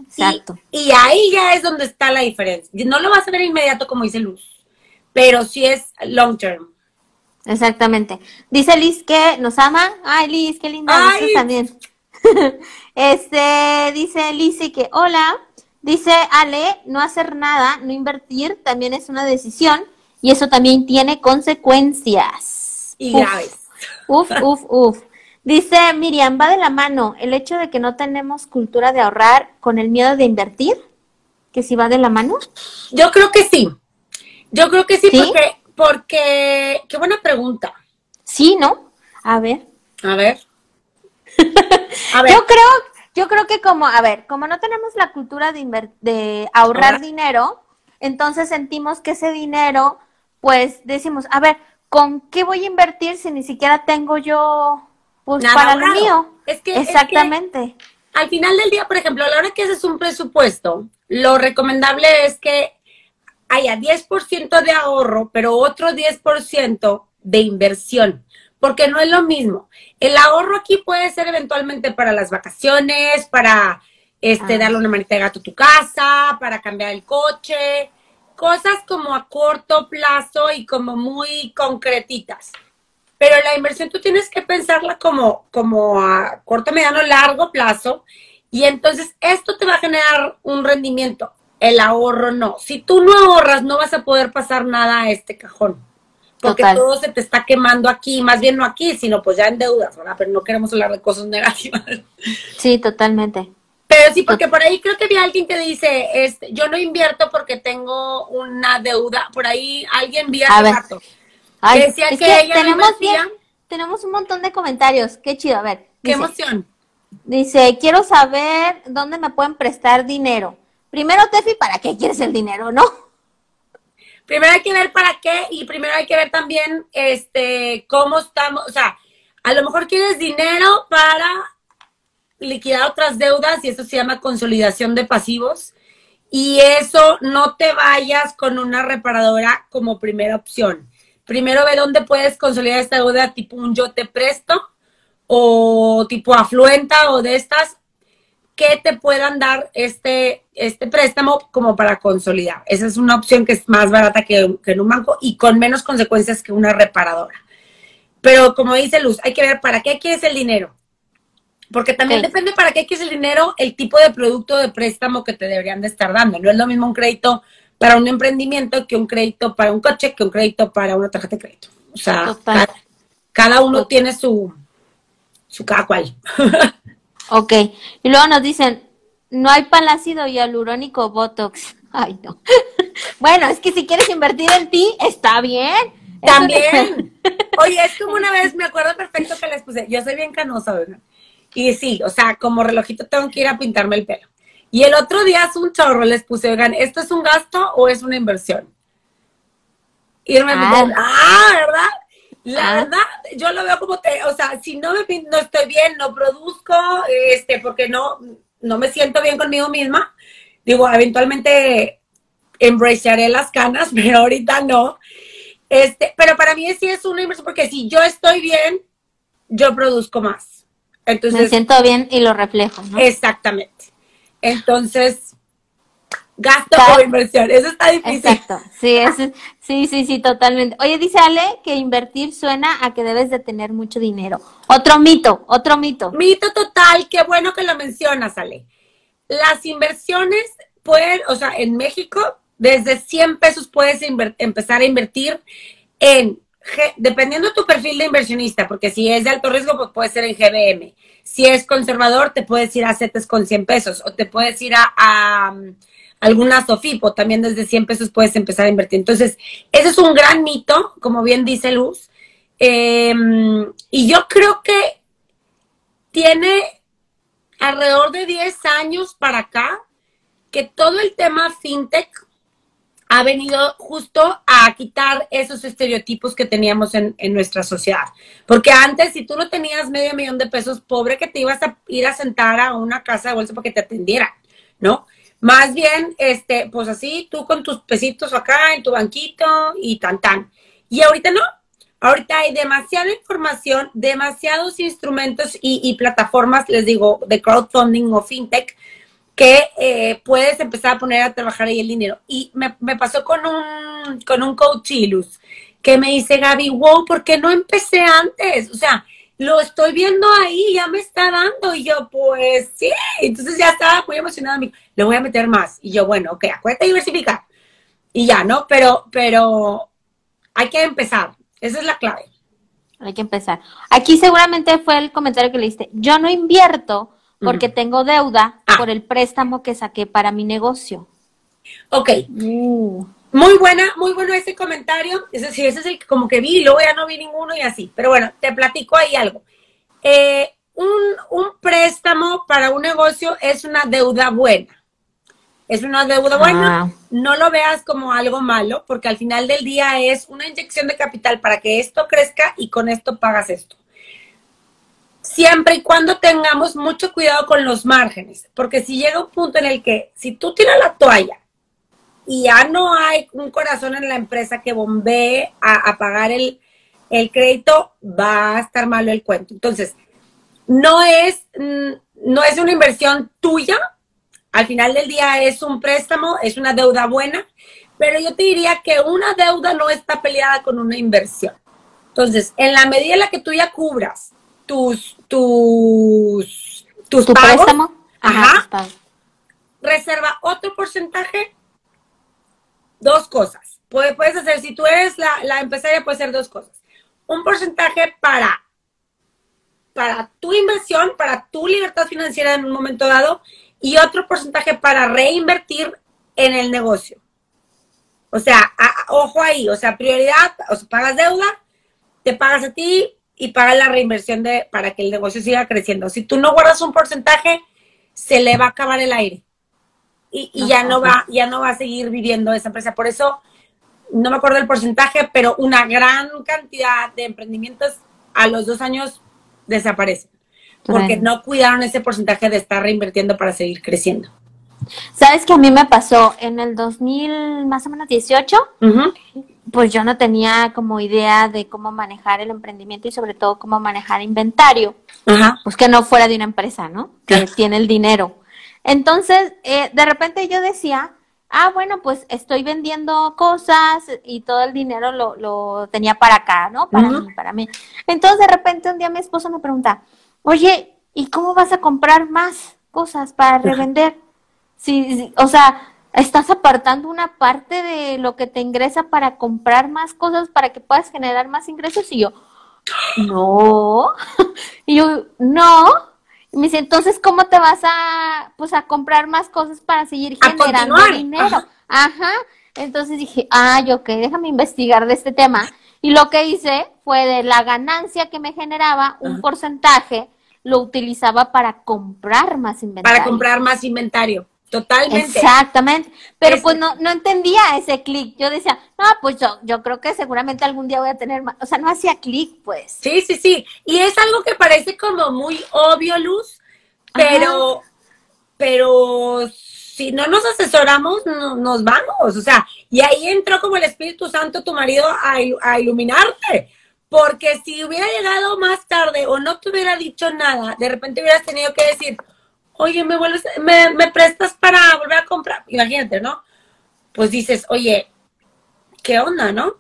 Exacto. Y, ahí ya es donde está la diferencia. No lo vas a ver inmediato como dice Luz, pero sí es long term. Exactamente. Dice Liz que nos ama. Ay, Liz, qué linda. Ay. también. este, dice Liz que hola. Dice Ale, no hacer nada, no invertir, también es una decisión y eso también tiene consecuencias. Y graves. Uf, uf, uf. Dice Miriam, va de la mano el hecho de que no tenemos cultura de ahorrar con el miedo de invertir, que si va de la mano. Yo creo que sí. Yo creo que sí, porque, porque, qué buena pregunta. Sí, ¿no? A ver. A ver. A ver. Yo creo, yo creo que como, a ver, como no tenemos la cultura de, de ahorrar dinero, entonces sentimos que ese dinero, pues decimos, a ver, ¿con qué voy a invertir si ni siquiera tengo yo pues para lo mío? Es que exactamente. al final del día, por ejemplo, a la hora que haces un presupuesto, lo recomendable es que haya 10% de ahorro, pero otro 10% de inversión, porque no es lo mismo. El ahorro aquí puede ser eventualmente para las vacaciones, para este, ah. darle una manita de gato a tu casa, para cambiar el coche, cosas como a corto plazo y como muy concretitas. Pero la inversión tú tienes que pensarla como, como a corto, mediano, largo plazo. Y entonces esto te va a generar un rendimiento el ahorro no. Si tú no ahorras, no vas a poder pasar nada a este cajón. Porque todo se te está quemando aquí, más bien no aquí, sino pues ya en deudas, ¿verdad? Pero no queremos hablar de cosas negativas. Sí, totalmente. Pero sí, porque por ahí creo que vi a alguien que dice, este, yo no invierto porque tengo una deuda. Por ahí alguien vi hace rato. Ay, decía que, tenemos tenemos un montón de comentarios. Qué chido, a ver. Qué emoción. Dice, quiero saber dónde me pueden prestar dinero. Primero, Tefi, ¿para qué quieres el dinero, no? Primero hay que ver para qué y primero hay que ver también este cómo estamos, o sea, a lo mejor quieres dinero para liquidar otras deudas y eso se llama consolidación de pasivos. Y eso no te vayas con una reparadora como primera opción. Primero ve dónde puedes consolidar esta deuda tipo un yo te presto o tipo afluenta o de estas que te puedan dar este, este préstamo como para consolidar. Esa es una opción que es más barata que, que en un banco y con menos consecuencias que una reparadora. Pero como dice Luz, hay que ver para qué quieres el dinero. Porque también depende para qué quieres el dinero, el tipo de producto de préstamo que te deberían de estar dando. No es lo mismo un crédito para un emprendimiento que un crédito para un coche, que un crédito para una tarjeta de crédito. O sea, cada, uno tiene su, su cada cual. ok. Y luego nos dicen, no hay palácido hialurónico Botox. Ay, no. bueno, es que si quieres invertir en ti, está bien. También. Oye, es como una vez, me acuerdo perfecto que les puse, yo soy bien canosa, ¿verdad? Y sí, o sea, como relojito tengo que ir a pintarme el pelo. Y el otro día es un chorro, les puse, oigan, ¿esto es un gasto o es una inversión? Y me ah. ah, ¿verdad? La ah. verdad, yo lo veo como te, o sea, si no me no estoy bien, no produzco, este, porque no, no me siento bien conmigo misma, digo, eventualmente embracearé las canas, pero ahorita no. Este, pero para mí sí es una inversión, porque si yo estoy bien, yo produzco más. Me siento bien y lo reflejo, ¿no? Exactamente. Entonces, gasto o inversión, eso está difícil. Exacto, sí, sí, sí, sí, totalmente. Oye, dice Ale que invertir suena a que debes de tener mucho dinero. Otro mito, otro mito. Mito total, qué bueno que lo mencionas, Ale. Las inversiones pueden, o sea, en México, desde 100 pesos puedes empezar a invertir en dependiendo de tu perfil de inversionista, porque si es de alto riesgo, pues puede ser en GBM. Si es conservador, te puedes ir a CETES con 100 pesos o te puedes ir a, um, alguna SOFIPO, también desde 100 pesos puedes empezar a invertir. Entonces, ese es un gran mito, como bien dice Luz. Em, y yo creo que tiene alrededor de 10 años para acá que todo el tema fintech ha venido justo a quitar esos estereotipos que teníamos en, nuestra sociedad. Porque antes, si tú no tenías medio millón de pesos, pobre que te ibas a ir a sentar a una casa de bolsa para que te atendieran, ¿no? Más bien, este, pues así, tú con tus pesitos acá en tu banquito y tan tan. Y ahorita no. Ahorita hay demasiada información, demasiados instrumentos y plataformas, les digo, de crowdfunding o fintech, que eh, puedes empezar a poner a trabajar ahí el dinero. Y me, pasó con un, con un coach Ilus, que me dice, Gaby, wow, ¿por qué no empecé antes? O sea, lo estoy viendo ahí, ya me está dando. Y yo, pues sí. Entonces ya estaba muy emocionada. Le voy a meter más. Y yo, bueno, ok, acuérdate diversificar. Y ya, ¿no? Pero, pero hay que empezar. Esa es la clave. Hay que empezar. Aquí seguramente fue el comentario que le diste. Yo no invierto porque tengo deuda ah. por el préstamo que saqué para mi negocio. Ok. Uh. Muy buena, muy bueno ese comentario. Ese, sí, ese es el que como que vi y luego ya no vi ninguno y así. Pero bueno, te platico ahí algo. Eh, un, préstamo para un negocio es una deuda buena. Es una deuda buena. Ah. No lo veas como algo malo, porque al final del día es una inyección de capital para que esto crezca y con esto pagas esto siempre y cuando tengamos mucho cuidado con los márgenes, porque si llega un punto en el que si tú tiras la toalla y ya no hay un corazón en la empresa que bombee a, pagar el, el, crédito, va a estar malo el cuento. Entonces, no es, mm, no es una inversión tuya, al final del día es un préstamo, es una deuda buena, pero yo te diría que una deuda no está peleada con una inversión. Entonces, en la medida en la que tú ya cubras tus, tus, tus ¿Tu préstamo? Ajá. Reserva otro porcentaje, dos cosas. Puedes hacer, si tú eres la, la empresaria, puede ser dos cosas. Un porcentaje para, para tu inversión, para tu libertad financiera en un momento dado, y otro porcentaje para reinvertir en el negocio. O sea, ojo ahí, o sea, prioridad, o sea, pagas deuda, te pagas a ti y pagas la reinversión de, para que el negocio siga creciendo. Si tú no guardas un porcentaje, se le va a acabar el aire. Y, ya no va, ya no va a seguir viviendo esa empresa. Por eso, no me acuerdo el porcentaje, pero una gran cantidad de emprendimientos a los dos años desaparecen. Porque no cuidaron ese porcentaje de estar reinvirtiendo para seguir creciendo. Sabes que a mí me pasó en el 2000, más o menos 18, pues yo no tenía como idea de cómo manejar el emprendimiento y sobre todo cómo manejar inventario. Pues que no fuera de una empresa, ¿no? Que tiene el dinero. Entonces, eh, de repente yo decía, ah, bueno, pues estoy vendiendo cosas y todo el dinero lo, lo tenía para acá, ¿no? Para mí, para mí. Entonces, de repente un día mi esposo me pregunta, oye, ¿y cómo vas a comprar más cosas para revender? Sí, o sea, estás apartando una parte de lo que te ingresa para comprar más cosas para que puedas generar más ingresos y yo, no, y yo, no, y me dice, entonces, ¿cómo te vas a, pues, a comprar más cosas para seguir generando dinero? Ajá. Entonces dije, ah, ok, déjame investigar de este tema. Y lo que hice fue de la ganancia que me generaba, un porcentaje lo utilizaba para comprar más inventario. Para comprar más inventario. Totalmente. Exactamente. Pero pues no, no entendía ese clic. Yo decía, no, pues yo, yo creo que seguramente algún día voy a tener más. O sea, no hacía clic, pues. Sí, sí, sí. Y es algo que parece como muy obvio, Luz, pero, pero si no nos asesoramos, no, nos vamos. O sea, y ahí entró como el Espíritu Santo, tu marido, a, a iluminarte. Porque si hubiera llegado más tarde o no te hubiera dicho nada, de repente hubieras tenido que decir, oye, me vuelves, me, me prestas para volver a comprar. Imagínate, ¿no? Pues dices, oye, ¿qué onda, no?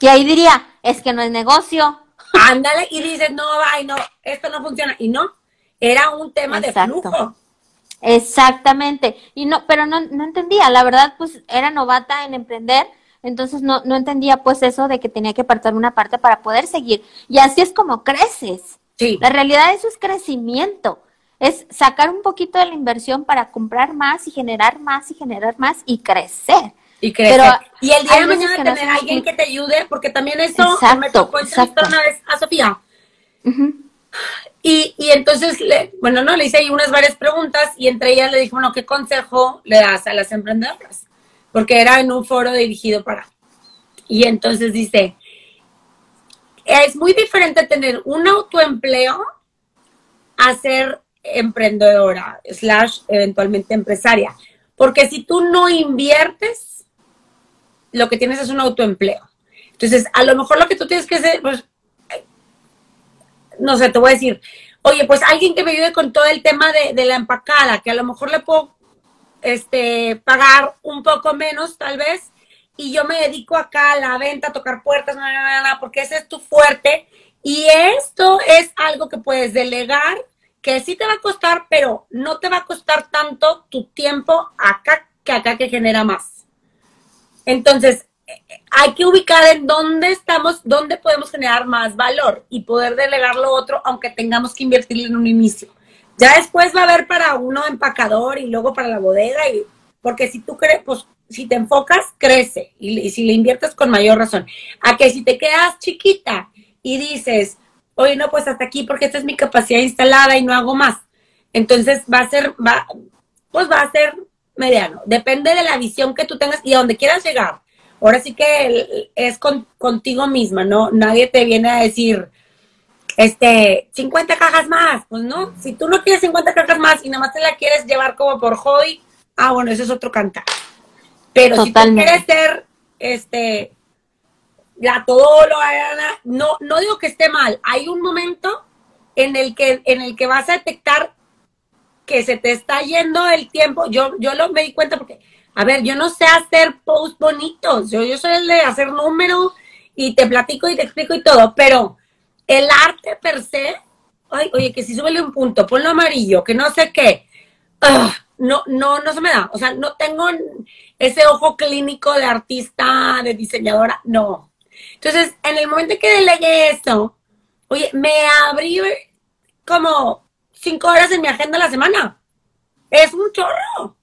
Y ahí diría, es que no es negocio. Ándale, y dices, no, ay, no, esto no funciona. Y no, era un tema de flujo. Exactamente. Y no, pero no, no entendía, la verdad, pues era novata en emprender, entonces no, no entendía pues eso de que tenía que apartar una parte para poder seguir. Y así es como creces. Sí. La realidad eso es crecimiento es sacar un poquito de la inversión para comprar más y generar más y generar más y crecer. Y crecer. y el día de mañana tener a alguien que te ayude, porque también eso me tocó entrevistar una vez a Sofía. y, y, entonces, le, bueno, no, le hice ahí unas varias preguntas y entre ellas le dije, bueno, ¿qué consejo le das a las emprendedoras? Porque era en un foro dirigido para. Y entonces dice, es muy diferente tener un autoempleo a ser emprendedora, slash eventualmente empresaria. Porque si tú no inviertes, lo que tienes es un autoempleo. Entonces, a lo mejor lo que tú tienes que hacer, pues, no sé, te voy a decir, oye, pues alguien que me ayude con todo el tema de, la empacada, que a lo mejor le puedo este, pagar un poco menos, tal vez, y yo me dedico acá a la venta, a tocar puertas, porque ese es tu fuerte. Y esto es algo que puedes delegar que sí te va a costar, pero no te va a costar tanto tu tiempo acá que acá que genera más. Entonces, hay que ubicar en dónde estamos, dónde podemos generar más valor y poder delegar lo otro, aunque tengamos que invertir en un inicio. Ya después va a haber para uno empacador y luego para la bodega, y, porque si tú crees, pues si te enfocas, crece y, y si le inviertes con mayor razón. A que si te quedas chiquita y dices, oye, no, pues hasta aquí porque esta es mi capacidad instalada y no hago más. Entonces va a ser, va, pues va a ser mediano. Depende de la visión que tú tengas y a donde quieras llegar. Ahora sí que es contigo misma, ¿no? Nadie te viene a decir, este, 50 cajas más. Pues no, si tú no quieres 50 cajas más y nada más te la quieres llevar como por hobby, ah, bueno, eso es otro cantar. Pero si tú quieres ser, este, la todo lo no, no digo que esté mal, hay un momento en el que, en el que vas a detectar que se te está yendo el tiempo. Yo, yo lo me di cuenta porque, a ver, yo no sé hacer posts bonitos, yo, yo soy el de hacer números y te platico y te explico y todo, pero el arte per se, ay, oye, que si súbele un punto, ponlo amarillo, que no sé qué. Ah, no, no, no se me da. O sea, no tengo ese ojo clínico de artista, de diseñadora, no. Entonces, en el momento que delegué esto, oye, me abrí como cinco horas en mi agenda a la semana. Es un chorro.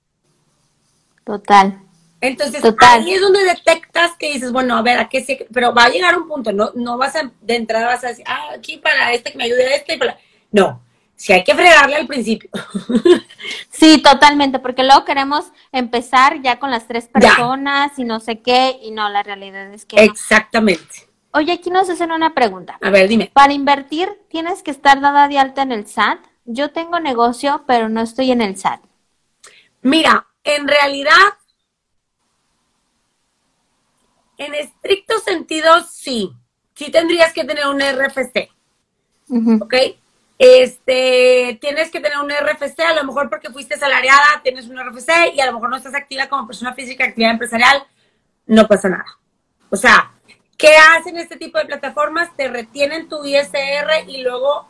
Total. Entonces, ahí es donde detectas que dices, bueno, a ver, ¿a qué sí? Pero va a llegar un punto, no, no vas a, de entrada vas a decir, ah, aquí para este que me ayude a este y para... No, si hay que fregarle al principio. Sí, totalmente, porque luego queremos empezar ya con las tres personas y no sé qué, y no, la realidad es que. Exactamente. Oye, aquí nos hacen una pregunta. A ver, dime. Para invertir, ¿tienes que estar dada de alta en el SAT? Yo tengo negocio, pero no estoy en el SAT. Mira, en realidad, en estricto sentido, sí. Sí tendrías que tener un RFC. ¿Ok? Este, tienes que tener un RFC, a lo mejor porque fuiste salariada, tienes un RFC y a lo mejor no estás activa como persona física, actividad empresarial, no pasa nada. O sea, ¿qué hacen este tipo de plataformas? Te retienen tu ISR y luego,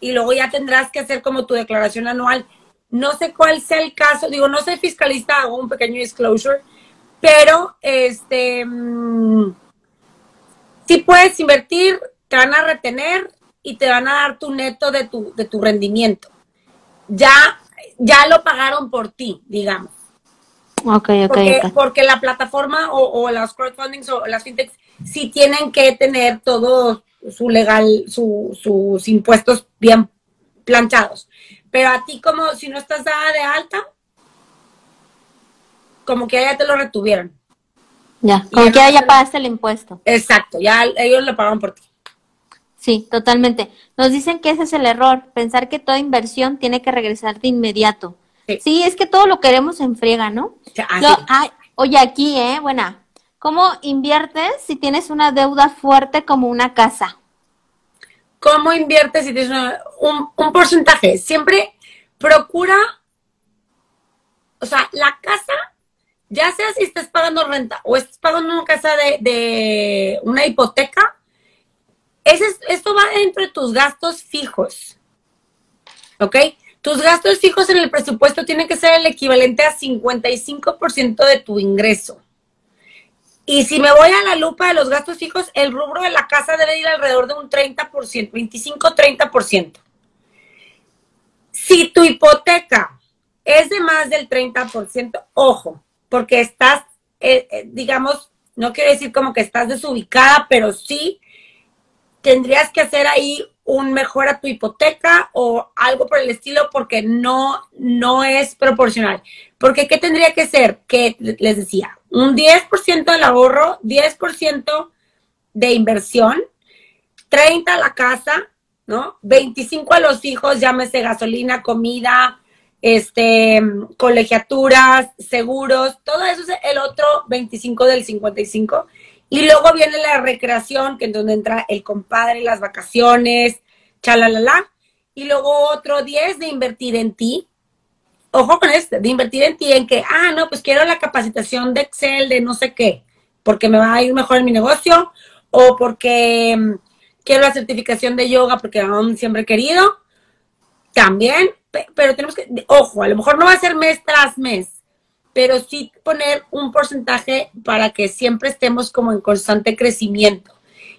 y luego ya tendrás que hacer como tu declaración anual. No sé cuál sea el caso, digo, no soy fiscalista, hago un pequeño disclosure, pero este, mm, si puedes invertir, te van a retener, y te van a dar tu neto de tu, de tu rendimiento. Ya, ya lo pagaron por ti, digamos. Ok, ok. Porque, porque la plataforma o, o las crowdfundings o las fintechs sí tienen que tener todo su legal, sus impuestos bien planchados. Pero a ti como si no estás dada de alta, como que ya te lo retuvieron. Ya, como que ya, ya pagaste el impuesto. Exacto, ya ellos lo pagaron por ti. Sí, totalmente. Nos dicen que ese es el error, pensar que toda inversión tiene que regresar de inmediato. Sí, es que todo lo queremos en friega, ¿no? oye, aquí, ¿eh? Buena. ¿Cómo inviertes si tienes una deuda fuerte como una casa? ¿Cómo inviertes si tienes un, un porcentaje? Siempre procura, o sea, la casa, ya sea si estás pagando renta o estás pagando una casa de, de una hipoteca, esto va dentro de tus gastos fijos. ¿Ok? Tus gastos fijos en el presupuesto tienen que ser el equivalente a 55% de tu ingreso. Y si me voy a la lupa de los gastos fijos, el rubro de la casa debe ir alrededor de un 30%, 25-30%. Si tu hipoteca es de más del 30%, ojo, porque estás, eh, eh, digamos, no quiero decir como que estás desubicada, pero sí tendrías que hacer ahí un mejor a tu hipoteca o algo por el estilo porque no, no es proporcional. Porque ¿qué tendría que ser? Que les decía, un 10% del ahorro, 10% de inversión, 30 a la casa, ¿no? 25 a los hijos, llámese gasolina, comida, este, colegiaturas, seguros, todo eso es el otro 25 del 55 y luego viene la recreación, que es donde entra el compadre, las vacaciones, chalalala. Y luego otro 10 de invertir en ti. Ojo con este, de invertir en ti, en que, ah, no, pues quiero la capacitación de Excel, de no sé qué, porque me va a ir mejor en mi negocio, o porque mm, quiero la certificación de yoga, porque aún siempre he querido. También, pero tenemos que, ojo, a lo mejor no va a ser mes tras mes, pero sí poner un porcentaje para que siempre estemos como en constante crecimiento.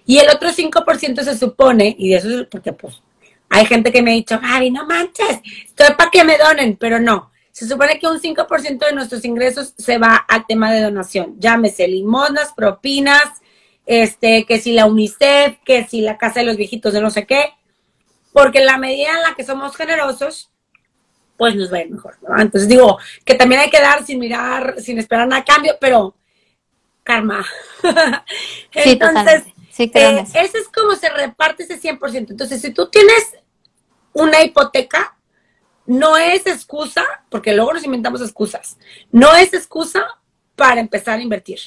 Y el otro 5% se supone, y de eso es porque pues hay gente que me ha dicho, Javi, no manches, estoy para que me donen, pero no. Se supone que un 5% de nuestros ingresos se va al tema de donación. Llámese limosnas, propinas, este, que si la UNICEF, que si la casa de los viejitos de no sé qué. Porque la medida en la que somos generosos, pues nos va a ir mejor. Entonces digo que también hay que dar sin mirar, sin esperar nada a cambio, pero karma. Entonces, sí, eh, ese es como se reparte ese 100%. Entonces, si tú tienes una hipoteca, no es excusa, porque luego nos inventamos excusas, no es excusa para empezar a invertir.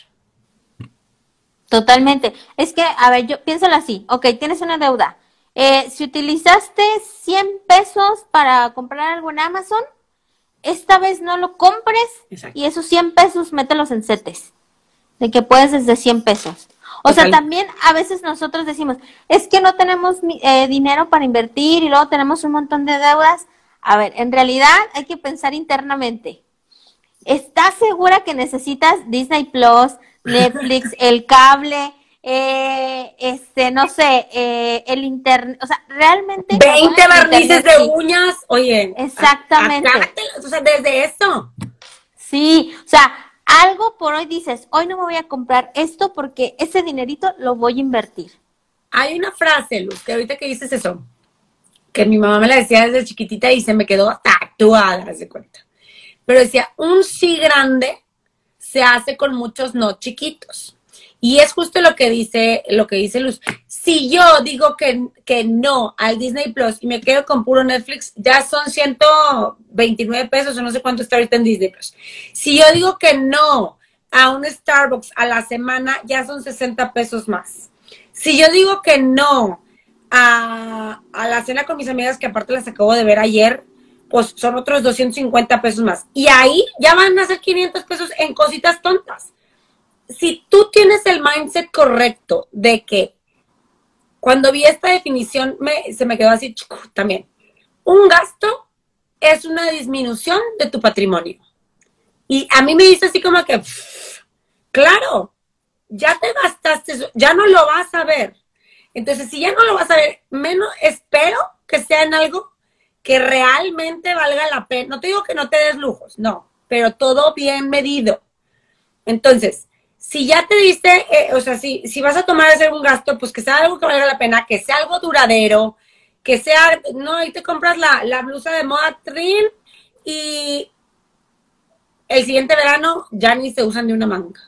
Totalmente. Es que, a ver, yo piénsalo así, ok, tienes una deuda, eh, si utilizaste 100 pesos para comprar algo en Amazon, esta vez no lo compres y esos 100 pesos mételos en CETES. De que puedes desde 100 pesos. O sea, también a veces nosotros decimos, es que no tenemos eh, dinero para invertir y luego tenemos un montón de deudas. a ver, en realidad hay que pensar internamente. ¿Estás segura que necesitas Disney Plus, Netflix, el cable, eh, este, no sé, eh, el internet, o sea, realmente... 20 barnices de uñas, oye. Exactamente. o sea, desde eso. Sí, o sea, algo por hoy dices, hoy no me voy a comprar esto porque ese dinerito lo voy a invertir. Hay una frase, Luz, que ahorita que dices eso, que mi mamá me la decía desde chiquitita y se me quedó tatuada, de cuenta. Pero decía, un sí grande se hace con muchos no chiquitos. Y es justo lo que dice, lo que dice Luz. Si yo digo que, que no al Disney Plus y me quedo con puro Netflix, ya son 129 pesos o no sé cuánto está ahorita en Disney Plus. Si yo digo que no a un Starbucks a la semana, ya son 60 pesos más. Si yo digo que no a, a la cena con mis amigas, que aparte las acabo de ver ayer, pues son otros 250 pesos más. Y ahí ya van a ser 500 pesos en cositas tontas si tú tienes el mindset correcto de que cuando vi esta definición me, se me quedó así también. Un gasto es una disminución de tu patrimonio. Y a mí me dice así como que, claro, ya te gastaste ya no lo vas a ver. Entonces, si ya no lo vas a ver, menos espero que sea en algo que realmente valga la pena. No te digo que no te des lujos, no, pero todo bien medido. Entonces, si ya te diste, eh, o sea, si, si vas a tomar hacer un gasto, pues que sea algo que valga la pena, que sea algo duradero, que sea, no, ahí te compras la, la blusa de moda Trin y el siguiente verano ya ni se usan de una manga.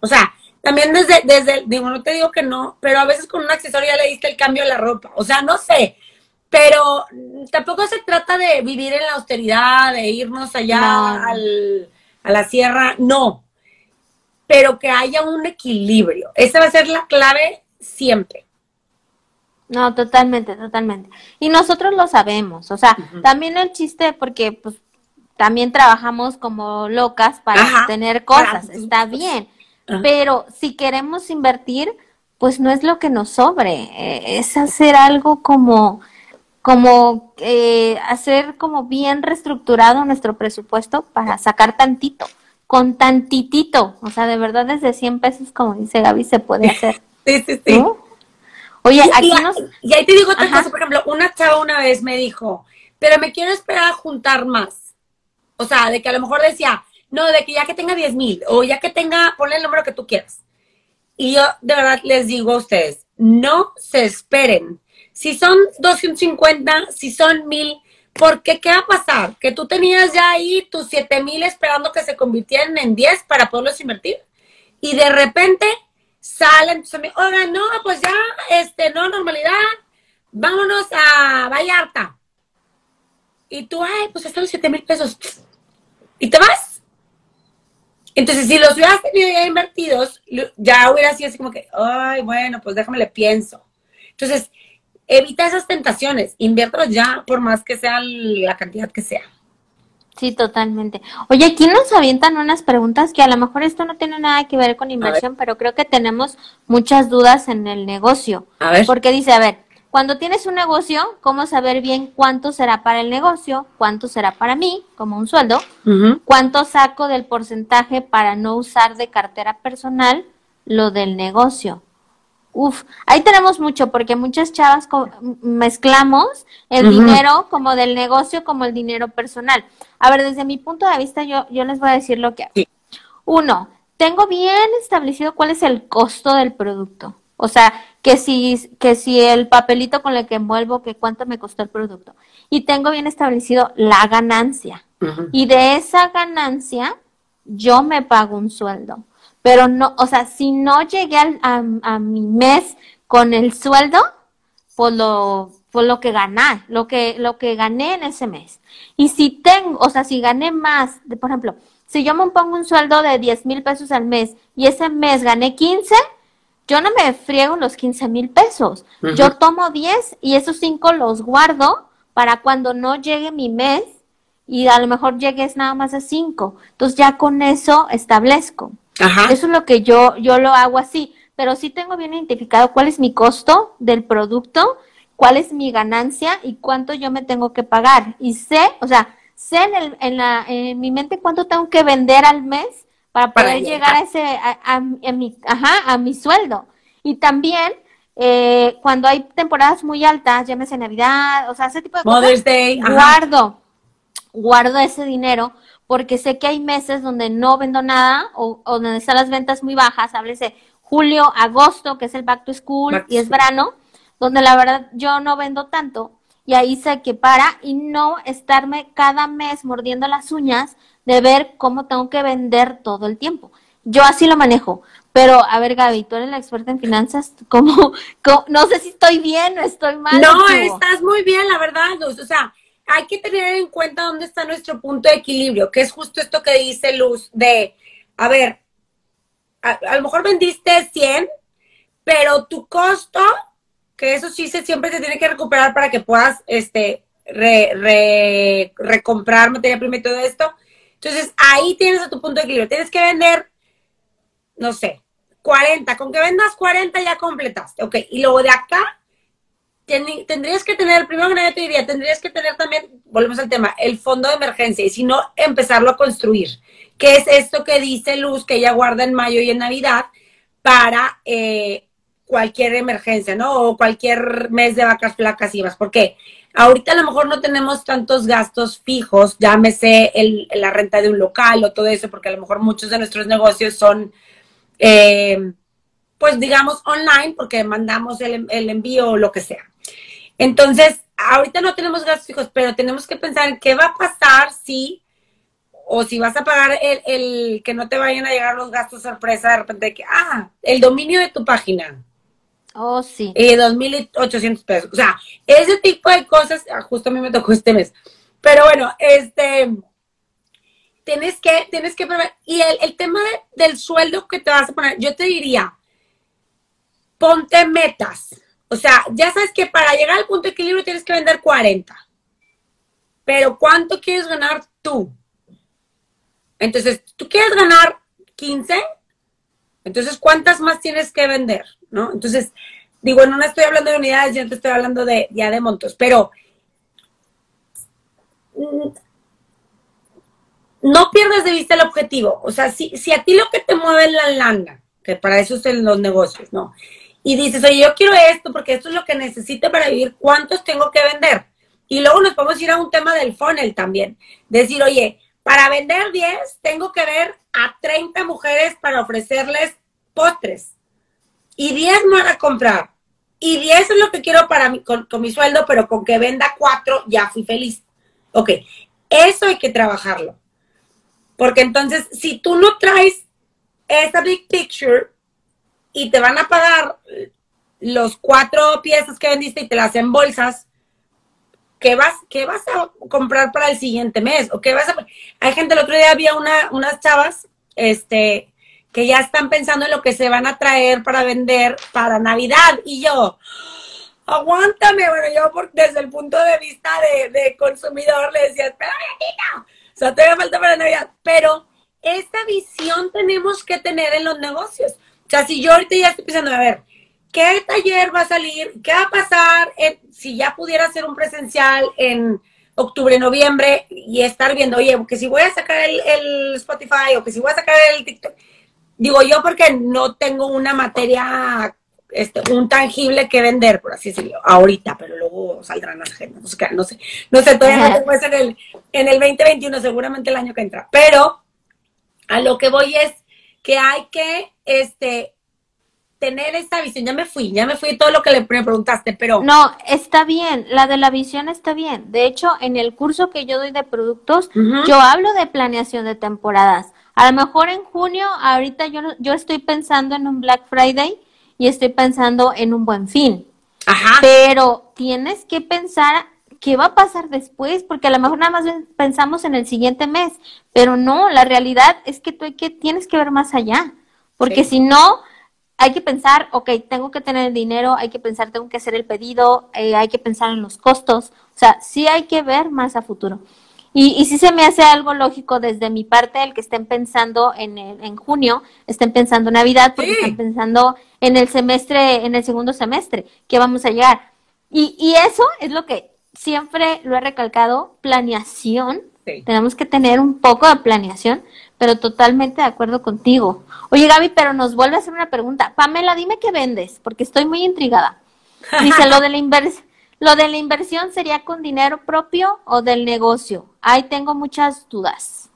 O sea, también desde, desde, digo, no te digo que no, pero a veces con un accesorio ya le diste el cambio a la ropa. O sea, no sé, pero tampoco se trata de vivir en la austeridad, de irnos allá al, a la sierra, no pero que haya un equilibrio. Esa va a ser la clave siempre. No, totalmente, totalmente. Y nosotros lo sabemos, o sea, también el chiste, porque pues también trabajamos como locas para tener cosas, está bien, pero si queremos invertir, pues no es lo que nos sobre, eh, es hacer algo como, como eh, hacer como bien reestructurado nuestro presupuesto para sacar tantito con tantitito, o sea, de verdad desde 100 pesos, como dice Gaby, se puede hacer. Sí, sí, sí. Oye, aquí nos... Y ahí te digo otra cosa, por ejemplo, una chava una vez me dijo, pero me quiero esperar a juntar más. O sea, de que a lo mejor decía, no, de que ya que tenga 10 mil, o ya que tenga, ponle el número que tú quieras. Y yo de verdad les digo a ustedes, no se esperen. Si son 250, si son mil, porque, ¿qué va a pasar? Que tú tenías ya ahí tus 7 mil esperando que se convirtieran en 10 para poderlos invertir. Y de repente salen tus amigos, no, pues ya, este, no, normalidad, vámonos a Vallarta. Y tú, ay, pues están los 7 mil pesos. Y te vas. Entonces, si los hubieras tenido ya invertidos, ya hubiera sido así como que, ay, bueno, pues déjame le pienso. Entonces, evita esas tentaciones, inviértelos ya, por más que sea la cantidad que sea. Sí, totalmente. Oye, aquí nos avientan unas preguntas que a lo mejor esto no tiene nada que ver con inversión, pero creo que tenemos muchas dudas en el negocio. A ver. Porque dice, a ver, cuando tienes un negocio, ¿cómo saber bien cuánto será para el negocio? ¿Cuánto será para mí, como un sueldo? ¿Cuánto saco del porcentaje para no usar de cartera personal lo del negocio? Uf, ahí tenemos mucho porque muchas chavas mezclamos el dinero como del negocio como el dinero personal. A ver, desde mi punto de vista yo, yo les voy a decir lo que Uno, tengo bien establecido cuál es el costo del producto. O sea, que si, que si el papelito con el que envuelvo, que cuánto me costó el producto. Y tengo bien establecido la ganancia. Y de esa ganancia, yo me pago un sueldo. Pero no, o sea, si no llegué a, a, mi mes con el sueldo, por lo, por lo que gané, lo que, lo que gané en ese mes. Y si tengo, o sea, si gané más, de, por ejemplo, si yo me pongo un sueldo de 10 mil pesos al mes y ese mes gané 15, yo no me friego los 15 mil pesos. Yo tomo 10 y esos 5 los guardo para cuando no llegue mi mes y a lo mejor llegues nada más a 5. Entonces ya con eso establezco. Eso es lo que yo, yo lo hago así, pero sí tengo bien identificado cuál es mi costo del producto, cuál es mi ganancia y cuánto yo me tengo que pagar. Y sé, o sea, sé en, el, en, la, en mi mente cuánto tengo que vender al mes para poder llegar a ese, a, mi, ajá, a mi sueldo. Y también eh, cuando hay temporadas muy altas, llámese Navidad, o sea, ese tipo de cosas, guardo, guardo ese dinero porque sé que hay meses donde no vendo nada o, donde están las ventas muy bajas, háblese julio, agosto, que es el back to school y es verano, donde la verdad yo no vendo tanto y ahí sé que para y no estarme cada mes mordiendo las uñas de ver cómo tengo que vender todo el tiempo. Yo así lo manejo. Pero, a ver, Gaby, tú eres la experta en finanzas, ¿cómo, no sé si estoy bien o estoy mal? No, estás muy bien, la verdad, Luz. O sea, hay que tener en cuenta dónde está nuestro punto de equilibrio, que es justo esto que dice Luz, de, a ver, a, lo mejor vendiste 100, pero tu costo, que eso sí se, siempre se tiene que recuperar para que puedas, este, re, recomprar materia prima y todo esto. Entonces, ahí tienes a tu punto de equilibrio. Tienes que vender, no sé, 40. Con que vendas 40 ya completaste. Ok, y luego de acá tendrías que tener, primero que nada te diría, tendrías que tener también, volvemos al tema, el fondo de emergencia y si no, empezarlo a construir. ¿Qué es esto que dice Luz que ella guarda en mayo y en Navidad para eh, cualquier emergencia, ¿no? O cualquier mes de vacas flacas y vas. ¿Por qué? Ahorita a lo mejor no tenemos tantos gastos fijos, llámese el, la renta de un local o todo eso, porque a lo mejor muchos de nuestros negocios son... Eh, pues digamos online, porque mandamos el, el, envío o lo que sea. Entonces, ahorita no tenemos gastos fijos, pero tenemos que pensar en qué va a pasar si, o si vas a pagar el, el que no te vayan a llegar los gastos sorpresa de repente que, ah, el dominio de tu página. Oh, sí. Y 2.800 pesos. O sea, ese tipo de cosas, ah, justo a mí me tocó este mes. Pero bueno, este, tienes que, tienes que, y el, el tema del sueldo que te vas a poner, yo te diría, ponte metas. O sea, ya sabes que para llegar al punto de equilibrio tienes que vender 40. Pero ¿cuánto quieres ganar tú? Entonces, ¿tú quieres ganar 15? Entonces, ¿cuántas más tienes que vender? ¿No? Entonces, digo, no estoy hablando de unidades, yo te estoy hablando de ya de montos, pero mm, no pierdas de vista el objetivo. O sea, si, si a ti lo que te mueve es la lana, que para eso en los negocios, ¿no? Y dices, oye, yo quiero esto porque esto es lo que necesito para vivir, ¿cuántos tengo que vender? Y luego nos podemos ir a un tema del funnel también. Decir, oye, para vender 10 tengo que ver a 30 mujeres para ofrecerles postres. Y 10 me van a comprar. Y 10 es lo que quiero para mi, con, con mi sueldo, pero con que venda 4 ya fui feliz. Ok, eso hay que trabajarlo. Porque entonces, si tú no traes esa big picture, y te van a pagar los cuatro piezas que vendiste y te las bolsas, ¿qué vas, qué vas a comprar para el siguiente mes? ¿O qué vas a... Hay gente, el otro día había una, unas chavas, este, que ya están pensando en lo que se van a traer para vender para Navidad. Y yo, aguántame, bueno, yo desde el punto de vista de, consumidor le decía, espera, O sea, todavía falta para Navidad. Pero esta visión tenemos que tener en los negocios. O sea, si yo ahorita ya estoy pensando, a ver, ¿qué taller va a salir? ¿Qué va a pasar si ya pudiera ser un presencial en octubre, noviembre y estar viendo, oye, que si voy a sacar el, Spotify o que si voy a sacar el TikTok? Digo yo porque no tengo una materia, este, un tangible que vender, por así decirlo, ahorita, pero luego saldrán las agendas, no sé, no sé, todavía no tengo eso en el, en el 2021, seguramente el año que entra, pero a lo que voy es que hay que este, tener esta visión. Ya me fui, ya me fui todo lo que le preguntaste, pero... No, está bien, la de la visión está bien. De hecho, en el curso que yo doy de productos, yo hablo de planeación de temporadas. A lo mejor en junio, ahorita yo, yo estoy pensando en un Black Friday y estoy pensando en un buen fin. Ajá. Pero tienes que pensar qué va a pasar después, porque a lo mejor nada más pensamos en el siguiente mes, pero no, la realidad es que tú hay que, tienes que ver más allá. Porque si no, hay que pensar, ok, tengo que tener el dinero, hay que pensar, tengo que hacer el pedido, eh, hay que pensar en los costos. O sea, sí hay que ver más a futuro. Y, y sí se me hace algo lógico desde mi parte el que estén pensando en, en junio, estén pensando en Navidad, porque están pensando en el semestre, en el segundo semestre, que vamos a llegar. Y, y eso es lo que siempre lo he recalcado, planeación. Tenemos que tener un poco de planeación, pero totalmente de acuerdo contigo. Oye, Gaby, pero nos vuelve a hacer una pregunta. Pamela, dime qué vendes, porque estoy muy intrigada. Dice, lo de la inversión. ¿Lo de la inversión sería con dinero propio o del negocio? Ahí tengo muchas dudas.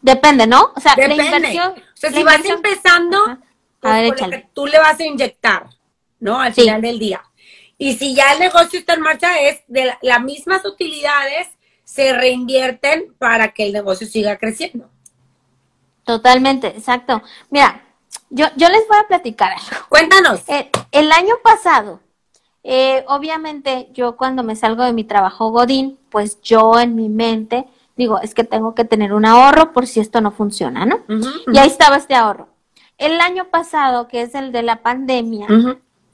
Depende, ¿no? O sea, la inversión. O sea, si vas empezando, pues, tú le vas a inyectar, ¿no? Al final del día. Y si ya el negocio está en marcha, es de las mismas utilidades se reinvierten para que el negocio siga creciendo. Totalmente, exacto. Mira, yo, yo les voy a platicar algo. Cuéntanos. Eh, el año pasado, eh, obviamente yo cuando me salgo de mi trabajo Godín, pues yo en mi mente digo, es que tengo que tener un ahorro por si esto no funciona, ¿no? Y ahí estaba este ahorro. El año pasado, que es el de la pandemia,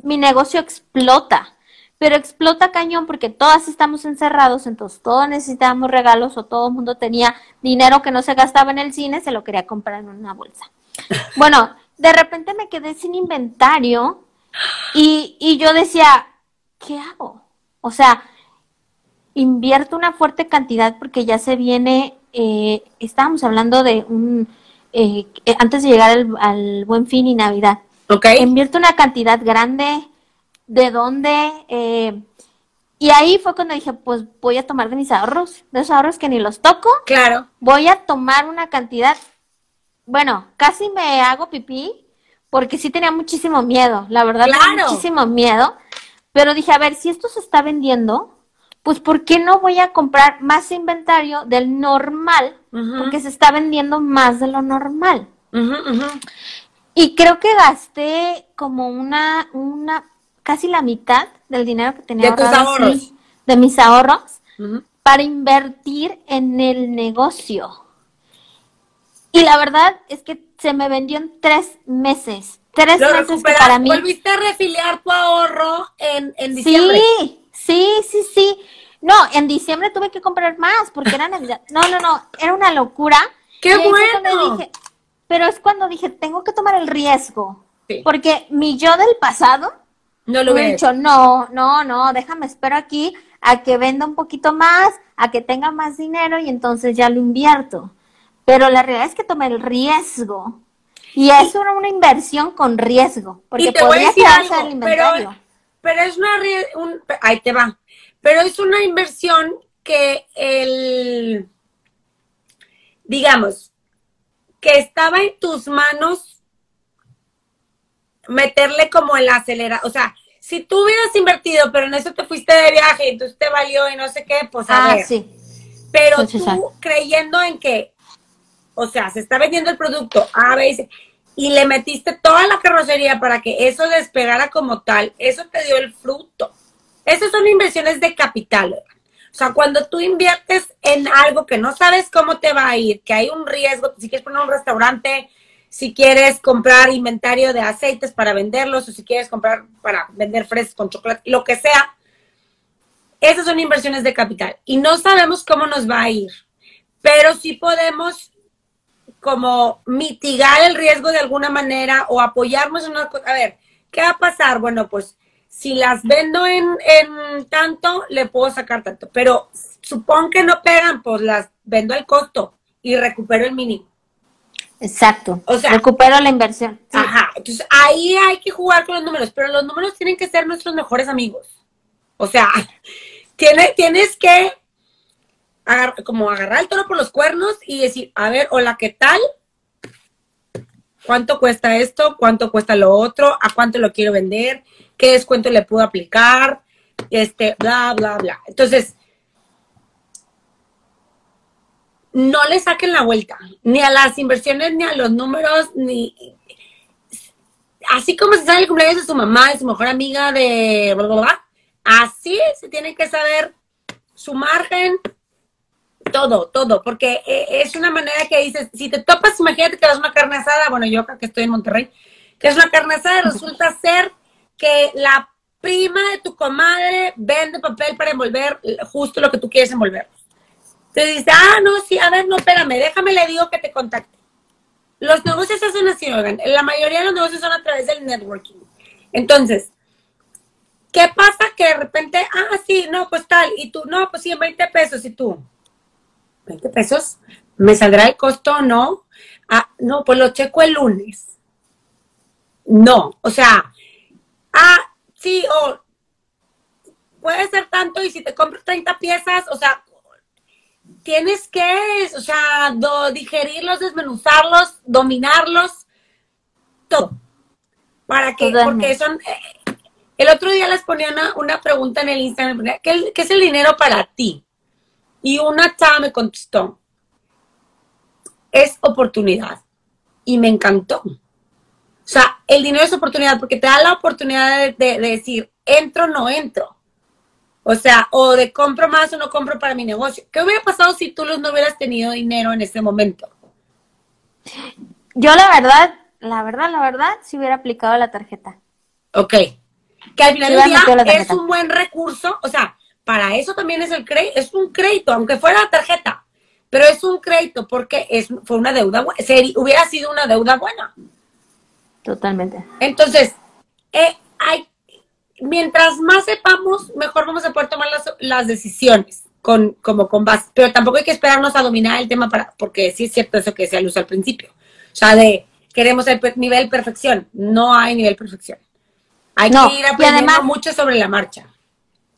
mi negocio explota pero explota cañón porque todas estamos encerrados, entonces todos necesitábamos regalos o todo el mundo tenía dinero que no se gastaba en el cine, se lo quería comprar en una bolsa. Bueno, de repente me quedé sin inventario y, y yo decía, ¿qué hago? O sea, invierto una fuerte cantidad porque ya se viene, eh, estábamos hablando de un, eh, antes de llegar al, al, buen fin y Navidad. Okay. Invierto una cantidad grande de dónde. Eh, y ahí fue cuando dije, pues voy a tomar de mis ahorros, de esos ahorros que ni los toco. Claro. Voy a tomar una cantidad, bueno, casi me hago pipí, porque sí tenía muchísimo miedo, la verdad, tenía muchísimo miedo. Pero dije, a ver, si esto se está vendiendo, pues ¿por qué no voy a comprar más inventario del normal? Porque se está vendiendo más de lo normal. y creo que gasté como una, una, casi la mitad del dinero que tenía de ahorros. de mis ahorros para invertir en el negocio. Y la verdad es que se me vendió en tres meses. Tres meses para mí. ¿Volviste a refiliar tu ahorro en, en diciembre? Sí, sí, sí, sí. No, en diciembre tuve que comprar más porque era Navidad. No, no, no, era una locura. ¡Qué bueno! pero es cuando dije, tengo que tomar el riesgo. Porque mi yo del pasado no lo he dicho, no, no, no, déjame, espero aquí a que venda un poquito más, a que tenga más dinero y entonces ya lo invierto. Pero la realidad es que tomé el riesgo. Y es una, inversión con riesgo, porque podría quedarse el inventario. Pero, es una, un, ahí te va, pero es una inversión que el, digamos, que estaba en tus manos meterle como el acelerador, o sea, si tú hubieras invertido, pero en eso te fuiste de viaje y entonces te valió y no sé qué, pues a ah, Sí. Pero tú creyendo en que, o sea, se está vendiendo el producto A, B y y le metiste toda la carrocería para que eso despegara como tal, eso te dio el fruto. Esas son inversiones de capital. O sea, cuando tú inviertes en algo que no sabes cómo te va a ir, que hay un riesgo, si quieres poner un restaurante, si quieres comprar inventario de aceites para venderlos o si quieres comprar para vender fresas con chocolate, lo que sea. Esas son inversiones de capital y no sabemos cómo nos va a ir, pero sí podemos como mitigar el riesgo de alguna manera o apoyarnos en una cosa. A ver, ¿qué va a pasar? Bueno, pues si las vendo en, en tanto, le puedo sacar tanto, pero supongo que no pegan, pues las vendo al costo y recupero el mínimo. Exacto. O sea, recupero la inversión. Ajá. Entonces ahí hay que jugar con los números, pero los números tienen que ser nuestros mejores amigos. O sea, tiene, tienes que como agarrar el toro por los cuernos y decir, a ver, hola, ¿qué tal? ¿Cuánto cuesta esto? ¿Cuánto cuesta lo otro? ¿A cuánto lo quiero vender? ¿Qué descuento le puedo aplicar? Este, bla, bla, bla. Entonces, no le saquen la vuelta, ni a las inversiones, ni a los números, ni... Así como se sabe el cumpleaños de su mamá, de su mejor amiga, de bla, bla, bla, así se tiene que saber su margen, todo, todo, porque eh, es una manera que dices, si te topas, imagínate que das una carne asada, bueno, yo acá que estoy en Monterrey, que es una carne asada, resulta ser que la prima de tu comadre vende papel para envolver justo lo que tú quieres envolver te dice, ah, no, sí, a ver, no, espérame, déjame, le digo que te contacte. Los negocios hacen así, oigan. La mayoría de los negocios son a través del networking. Entonces, ¿Qué pasa que de repente, ah, sí, no, pues tal, y tú, no, pues sí, en 20 pesos, y tú, 20 pesos, ¿me saldrá el costo o no? Ah, no, pues lo checo el lunes. No, o sea, ah, sí, o puede ser tanto, y si te compro 30 piezas, o sea, tienes que, o sea, digerirlos, desmenuzarlos, dominarlos, todo. Para que, porque son, eh, el otro día les ponía una, pregunta en el Instagram, ¿qué, ¿qué, es el dinero para ti? Y una chava me contestó, es oportunidad. Y me encantó. O sea, el dinero es oportunidad porque te da la oportunidad de, decir, entro o no entro. O sea, o de compro más o no compro para mi negocio. ¿Qué hubiera pasado si tú no hubieras tenido dinero en ese momento? Yo la verdad, la verdad, la verdad, si hubiera aplicado la tarjeta. Ok. Que al final del día es un buen recurso, o sea, para eso también es el crédito, es un crédito, aunque fuera la tarjeta, pero es un crédito porque es, fue una deuda buena, hubiera sido una deuda buena. Totalmente. Entonces, eh, hay, mientras más sepamos, mejor vamos a poder tomar las, decisiones con, como con base, pero tampoco hay que esperarnos a dominar el tema para, porque sí es cierto eso que decía Luz al principio, o sea, de queremos el nivel perfección, no hay nivel perfección. Hay que ir aprendiendo mucho sobre la marcha.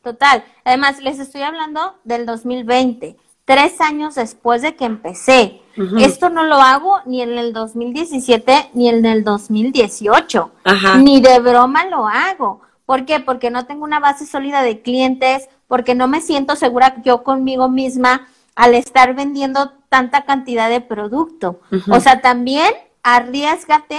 Total. Además, les estoy hablando del 2020, tres años después de que empecé. Esto no lo hago ni en el 2017 ni en el 2018. Ni de broma lo hago. ¿Por qué? Porque no tengo una base sólida de clientes, porque no me siento segura yo conmigo misma al estar vendiendo tanta cantidad de producto. O sea, también arriesgate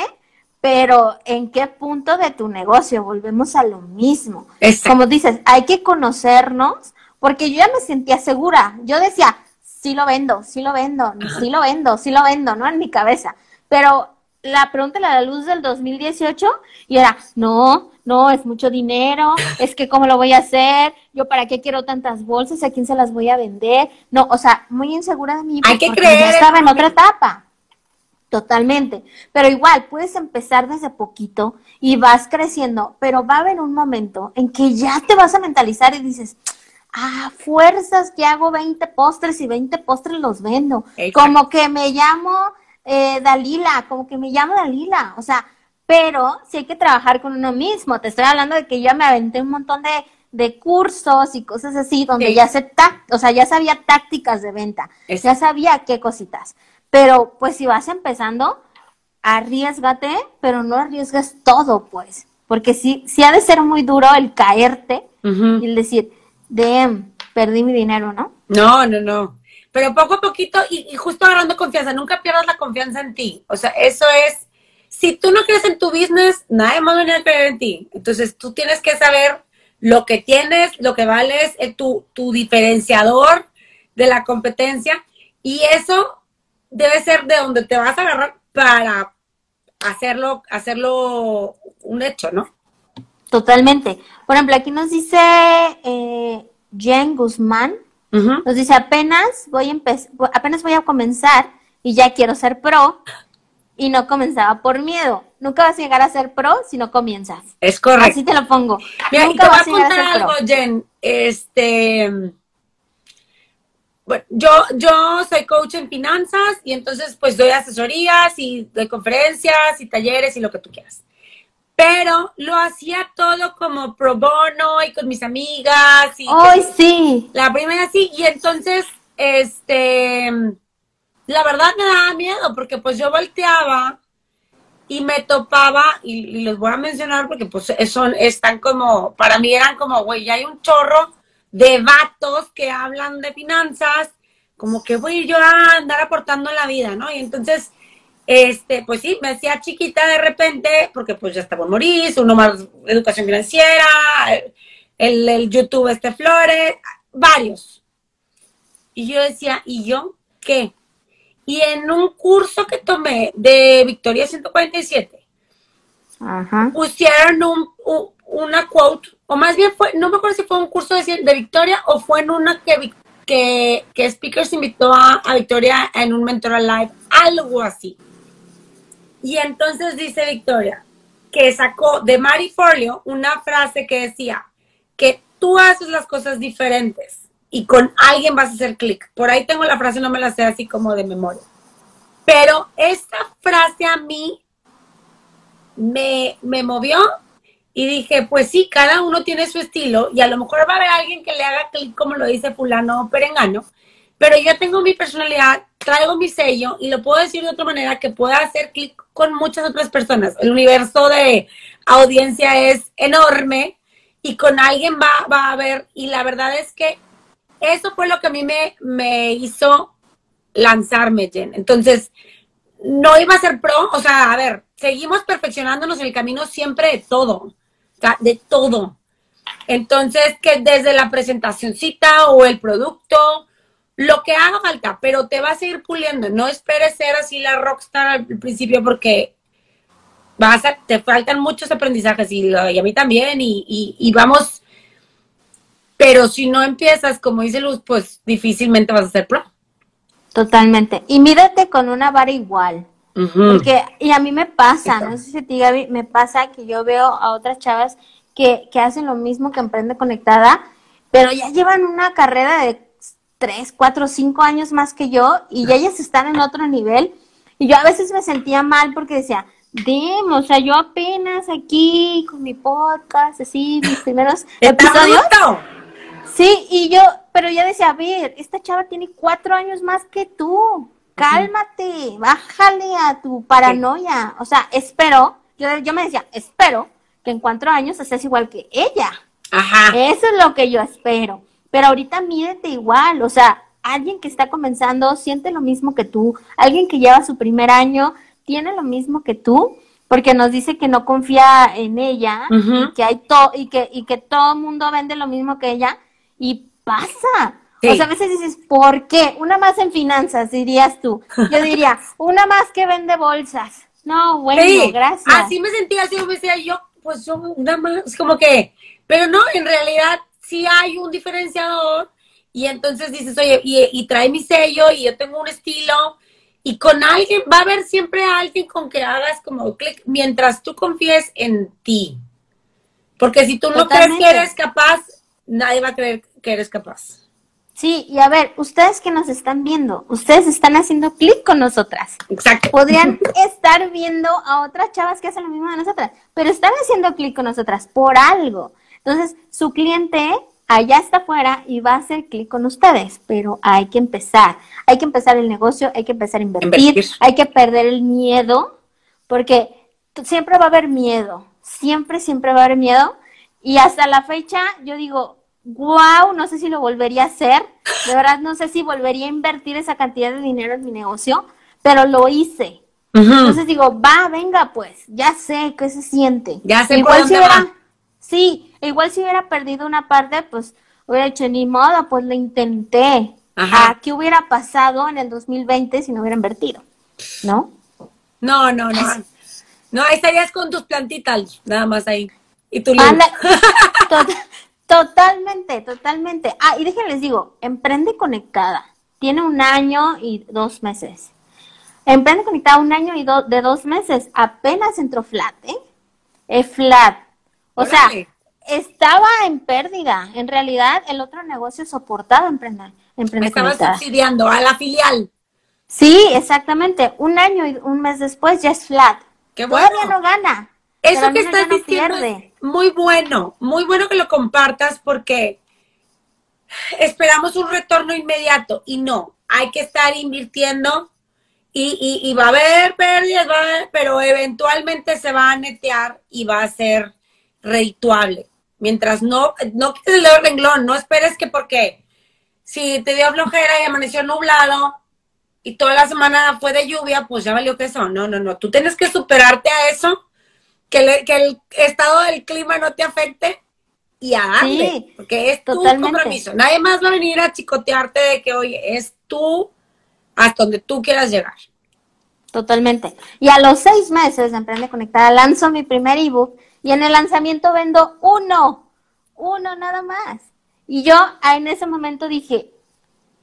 pero ¿en qué punto de tu negocio? Volvemos a lo mismo. Como dices, hay que conocernos, porque yo ya me sentía segura. Yo decía, sí lo vendo, sí lo vendo, sí lo vendo, sí lo vendo, ¿no? En mi cabeza. Pero la pregunta la luz del 2018 y era, no, no, es mucho dinero, es que cómo lo voy a hacer, yo para qué quiero tantas bolsas, a quién se las voy a vender. No, o sea, muy insegura de mí. Hay que creer. estaba en otra etapa. Totalmente. Pero igual, puedes empezar desde poquito y vas creciendo, pero va a haber un momento en que ya te vas a mentalizar y dices, ah, fuerzas que hago 20 postres y 20 postres los vendo. Como que me llamo eh, Dalila, como que me llamo Dalila. O sea, pero sí hay que trabajar con uno mismo. Te estoy hablando de que yo me aventé un montón de, de cursos y cosas así donde ya sé, o sea, ya sabía tácticas de venta, ya sabía qué cositas. Pero pues si vas empezando, arriesgate, pero no arriesgas todo, pues. Porque sí, sí ha de ser muy duro el caerte y el decir, de perdí mi dinero, ¿no? No, no, no. Pero poco a poquito y, justo agarrando confianza, nunca pierdas la confianza en ti. O sea, eso es, si tú no crees en tu business, nadie más va a creer en ti. Entonces tú tienes que saber lo que tienes, lo que vales, eh, tu, tu diferenciador de la competencia. Y eso debe ser de donde te vas a agarrar para hacerlo, hacerlo un hecho, ¿no? Totalmente. Por ejemplo, aquí nos dice eh, Jen Guzmán, nos dice apenas voy a apenas voy a comenzar y ya quiero ser pro y no comenzaba por miedo. Nunca vas a llegar a ser pro si no comienzas. Es correcto. Así te lo pongo. Nunca vas a, llegar a algo, Jen. Este bueno, yo, yo soy coach en finanzas y entonces pues doy asesorías y doy conferencias y talleres y lo que tú quieras. Pero lo hacía todo como pro bono y con mis amigas. Y ¡Ay, sí! La primera sí, y entonces, este, la verdad me daba miedo porque pues yo volteaba y me topaba, y, les voy a mencionar porque pues son, están como, para mí eran como, güey, ya hay un chorro de vatos que hablan de finanzas, como que voy yo a andar aportando la vida, ¿no? Y entonces, este, pues sí, me hacía chiquita de repente, porque pues ya estaba en Moris, uno más educación financiera, el, el YouTube este Flores, varios. Y yo decía, ¿y yo qué? Y en un curso que tomé de Victoria 147, pusieron un, una quote o más bien fue, no me acuerdo si fue un curso de, de Victoria o fue en una que, que, que Speakers invitó a, Victoria en un Mentor Live, algo así. Y entonces dice Victoria que sacó de Mari Forleo una frase que decía, que tú haces las cosas diferentes y con alguien vas a hacer clic. Por ahí tengo la frase, no me la sé así como de memoria. Pero esta frase a mí me, me movió y dije, pues sí, cada uno tiene su estilo y a lo mejor va a haber alguien que le haga clic como lo dice fulano o perengano, pero yo tengo mi personalidad, traigo mi sello y lo puedo decir de otra manera que pueda hacer clic con muchas otras personas. El universo de audiencia es enorme y con alguien va, va a haber, y la verdad es que eso fue lo que a mí me, me hizo lanzarme, Jen. Entonces, no iba a ser pro, o sea, a ver, seguimos perfeccionándonos en el camino siempre de todo, de todo. Entonces, que desde la presentacioncita o el producto, lo que haga falta, pero te vas a ir puliendo. No esperes ser así la rockstar al principio porque vas a, te faltan muchos aprendizajes y, a mí también y, y, vamos, pero si no empiezas, como dice Luz, pues difícilmente vas a ser pro. Totalmente. Y mírate con una vara igual. Porque, y a mí me pasa, no sé si a ti, Gaby, me pasa que yo veo a otras chavas que, que hacen lo mismo que Emprende Conectada, pero ya llevan una carrera de tres, cuatro, cinco años más que yo y ya ellas están en otro nivel. Y yo a veces me sentía mal porque decía, Dim, o sea, yo apenas aquí con mi podcast, así, mis primeros episodios. Sí, y yo, pero ya decía, a ver, esta chava tiene cuatro años más que tú. Cálmate, bájale a tu paranoia. O sea, espero, yo, yo me decía, espero que en cuatro años seas igual que ella. Ajá. Eso es lo que yo espero. Pero ahorita mídete igual, o sea, alguien que está comenzando siente lo mismo que tú, alguien que lleva su primer año tiene lo mismo que tú, porque nos dice que no confía en ella, y que hay todo y que y que todo mundo vende lo mismo que ella y pasa. O sea, a veces dices, ¿por qué? Una más en finanzas, dirías tú. Yo diría, una más que vende bolsas. No, bueno, gracias. Así me sentía, así me decía yo, pues yo una más, como que, pero no, en realidad sí hay un diferenciador y entonces dices, oye, y, trae mi sello y yo tengo un estilo y con alguien, va a haber siempre alguien con que hagas como clic mientras tú confíes en ti. Porque si tú no crees que eres capaz, nadie va a creer que eres capaz. Sí, y a ver, ustedes que nos están viendo, ustedes están haciendo clic con nosotras. Exacto. Podrían estar viendo a otras chavas que hacen lo mismo de nosotras, pero están haciendo clic con nosotras por algo. Entonces, su cliente allá está afuera y va a hacer clic con ustedes, pero hay que empezar. Hay que empezar el negocio, hay que empezar a invertir, hay que perder el miedo, porque siempre va a haber miedo, siempre, siempre va a haber miedo. Y hasta la fecha, yo digo, wow, no sé si lo volvería a hacer, de verdad no sé si volvería a invertir esa cantidad de dinero en mi negocio, pero lo hice. Entonces digo, va, venga, pues, ya sé qué se siente. Ya sé Igual si Sí, igual si hubiera perdido una parte, pues hubiera hecho ni modo, pues lo intenté. Ajá. ¿Qué hubiera pasado en el 2020 si no hubiera invertido? ¿No? No, no, no. No, ahí estarías con tus plantitas, nada más ahí. Y tu Totalmente, totalmente. Ah, y déjenles digo, Emprende Conectada. Tiene un año y dos meses. Emprende Conectada un año y de dos meses. Apenas entró flat, ¿eh? Es flat. O sea, estaba en pérdida. En realidad, el otro negocio soportaba emprender. emprender estaba subsidiando a la filial. Sí, exactamente. Un año y un mes después ya es flat. Qué bueno. Todavía no gana. Eso que estás diciendo es muy bueno, muy bueno que lo compartas porque esperamos un retorno inmediato y no, hay que estar invirtiendo y, y, va a haber pérdidas, pero eventualmente se va a netear y va a ser redituable. Mientras no, no quites el renglón, no esperes que porque si te dio flojera y amaneció nublado y toda la semana fue de lluvia, pues ya valió que eso. No, no, no. Tú tienes que superarte a eso, que, que el estado del clima no te afecte y a darle, porque es tu compromiso. Nadie más va a venir a chicotearte de que, oye, es tú hasta donde tú quieras llegar. Totalmente. Y a los seis meses de Emprende Conectada lanzo mi primer ebook y en el lanzamiento vendo uno, uno nada más. Y yo en ese momento dije,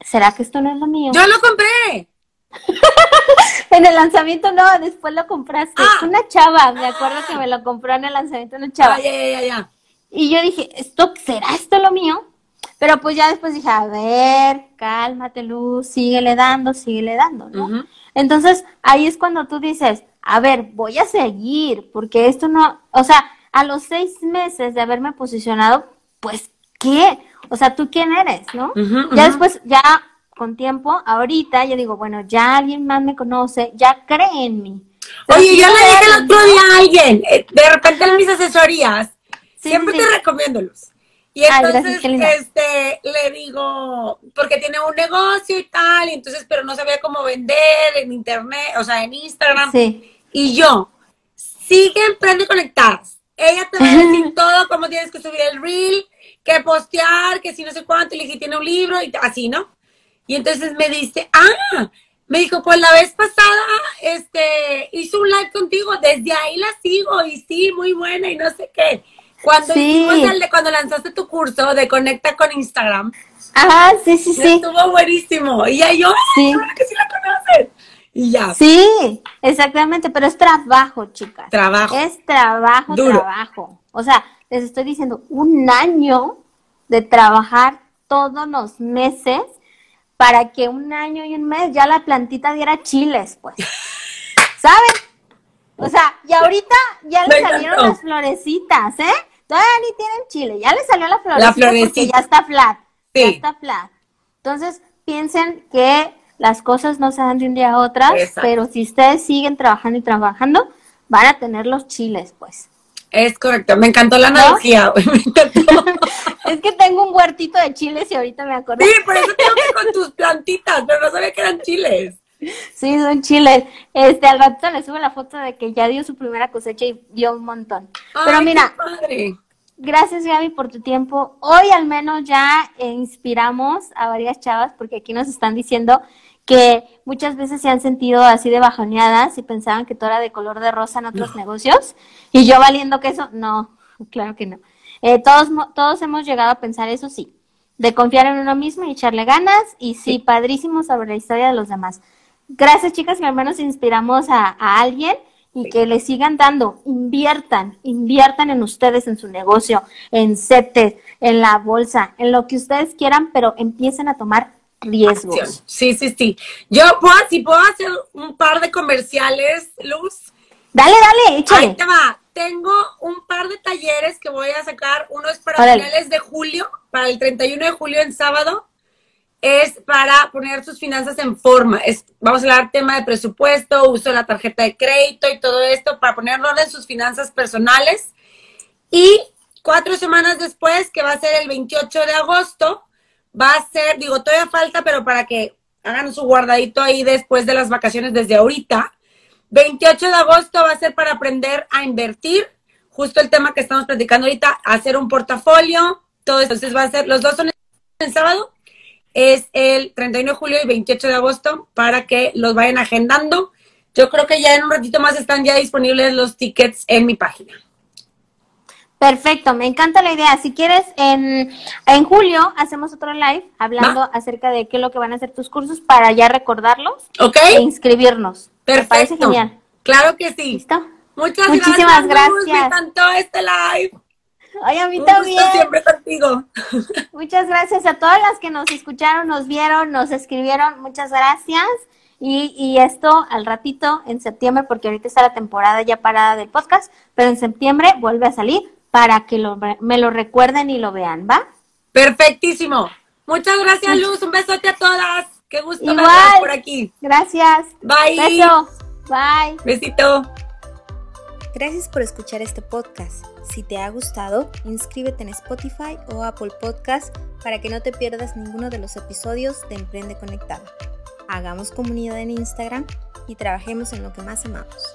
¿será que esto no es lo mío? Yo lo compré. en el lanzamiento no, después lo compraste. Ah. Una chava, me acuerdo que me lo compró en el lanzamiento una chava. Ah, ya, ya, ya, Y yo dije, ¿esto será esto lo mío? Pero pues ya después dije, a ver, cálmate, Luz, síguele dando, síguele dando, ¿no? Entonces, ahí es cuando tú dices, a ver, voy a seguir, porque esto no, o sea, a los seis meses de haberme posicionado, pues, ¿qué? O sea, ¿tú quién eres, no? Ya después, ya con tiempo, ahorita yo digo, bueno, ya alguien más me conoce, ya cree en mí. Oye, yo le dije el otro día a alguien, eh, de repente en mis asesorías, siempre te recomiendo Luz. Y entonces, este, le digo, porque tiene un negocio y tal, y entonces, pero no sabía cómo vender en internet, o sea, en Instagram. Sí. Y yo, sigue Emprende Conectadas. Ella te va a decir todo, cómo tienes que subir el reel, qué postear, que si no sé cuánto, y le dije, tiene un libro, y así, ¿no? Y entonces me dice, ah, me dijo, pues la vez pasada, este, hizo un live contigo, desde ahí la sigo, y sí, muy buena, y no sé qué. Cuando el de cuando lanzaste tu curso de Conecta con Instagram. Ajá, sí, sí, sí. Estuvo buenísimo. Y ya yo, sí. que sí la conoces. Y ya. Sí, exactamente, pero es trabajo, chicas. Trabajo. Es trabajo, trabajo. O sea, les estoy diciendo, un año de trabajar todos los meses para que un año y un mes ya la plantita diera chiles, pues. ¿Saben? O sea, y ahorita ya le salieron las florecitas, ¿eh? Todavía ni tienen chile, ya le salió la florecita, porque ya está flat. Sí. Ya está flat. Entonces, piensen que las cosas no se dan de un día a otro, pero si ustedes siguen trabajando y trabajando, van a tener los chiles, pues. Es correcto, me encantó la analogía, me encantó. es que tengo un huertito de chiles y ahorita me acordé. Sí, por eso tengo que con tus plantitas, pero no sabía que eran chiles. Sí, son chiles. Este, al rato le sube la foto de que ya dio su primera cosecha y dio un montón. Pero mira, gracias Gaby por tu tiempo. Hoy al menos ya inspiramos a varias chavas porque aquí nos están diciendo que muchas veces se han sentido así de bajoneadas y pensaban que todo era de color de rosa en otros negocios y yo valiendo que eso, no, claro que no. Eh, todos, todos hemos llegado a pensar eso, sí, de confiar en uno mismo y echarle ganas y sí, padrísimo sobre la historia de los demás. Gracias, chicas, que al menos inspiramos a, alguien y que le sigan dando, inviertan, inviertan en ustedes, en su negocio, en CETES, en la bolsa, en lo que ustedes quieran, pero empiecen a tomar riesgos. Sí, sí, sí. Yo puedo, si puedo hacer un par de comerciales, Luz. Dale, dale, échale. Ahí te va. Tengo un par de talleres que voy a sacar. Uno es para finales de julio, para el 31 de julio en sábado es para poner sus finanzas en forma. Es, vamos a hablar tema de presupuesto, uso de la tarjeta de crédito y todo esto para ponerlo en sus finanzas personales. Y cuatro semanas después, que va a ser el 28 de agosto, va a ser, digo, todavía falta, pero para que hagan su guardadito ahí después de las vacaciones desde ahorita. 28 de agosto va a ser para aprender a invertir, justo el tema que estamos platicando ahorita, hacer un portafolio, todo esto. Entonces va a ser, los dos son el sábado es el 31 de julio y 28 de agosto para que los vayan agendando. Yo creo que ya en un ratito más están ya disponibles los tickets en mi página. Perfecto, me encanta la idea. Si quieres, en, julio hacemos otro live hablando acerca de qué es lo que van a hacer tus cursos para ya recordarlos Ok. e inscribirnos. Perfecto. Me parece genial. Claro que sí. ¿Listo? Muchas Muchísimas gracias. Me encantó este live. Ay, a mí también. siempre contigo. Muchas gracias a todas las que nos escucharon, nos vieron, nos escribieron. Muchas gracias. Y, y, esto al ratito, en septiembre, porque ahorita está la temporada ya parada del podcast, pero en septiembre vuelve a salir para que lo, me lo recuerden y lo vean, ¿va? Perfectísimo. Muchas gracias, Luz. Un besote a todas. Qué gusto Igual. por aquí. Gracias. Bye. Beso. Bye. Besito. Gracias por escuchar este podcast. Si te ha gustado, inscríbete en Spotify o Apple Podcast para que no te pierdas ninguno de los episodios de Emprende Conectado. Hagamos comunidad en Instagram y trabajemos en lo que más amamos.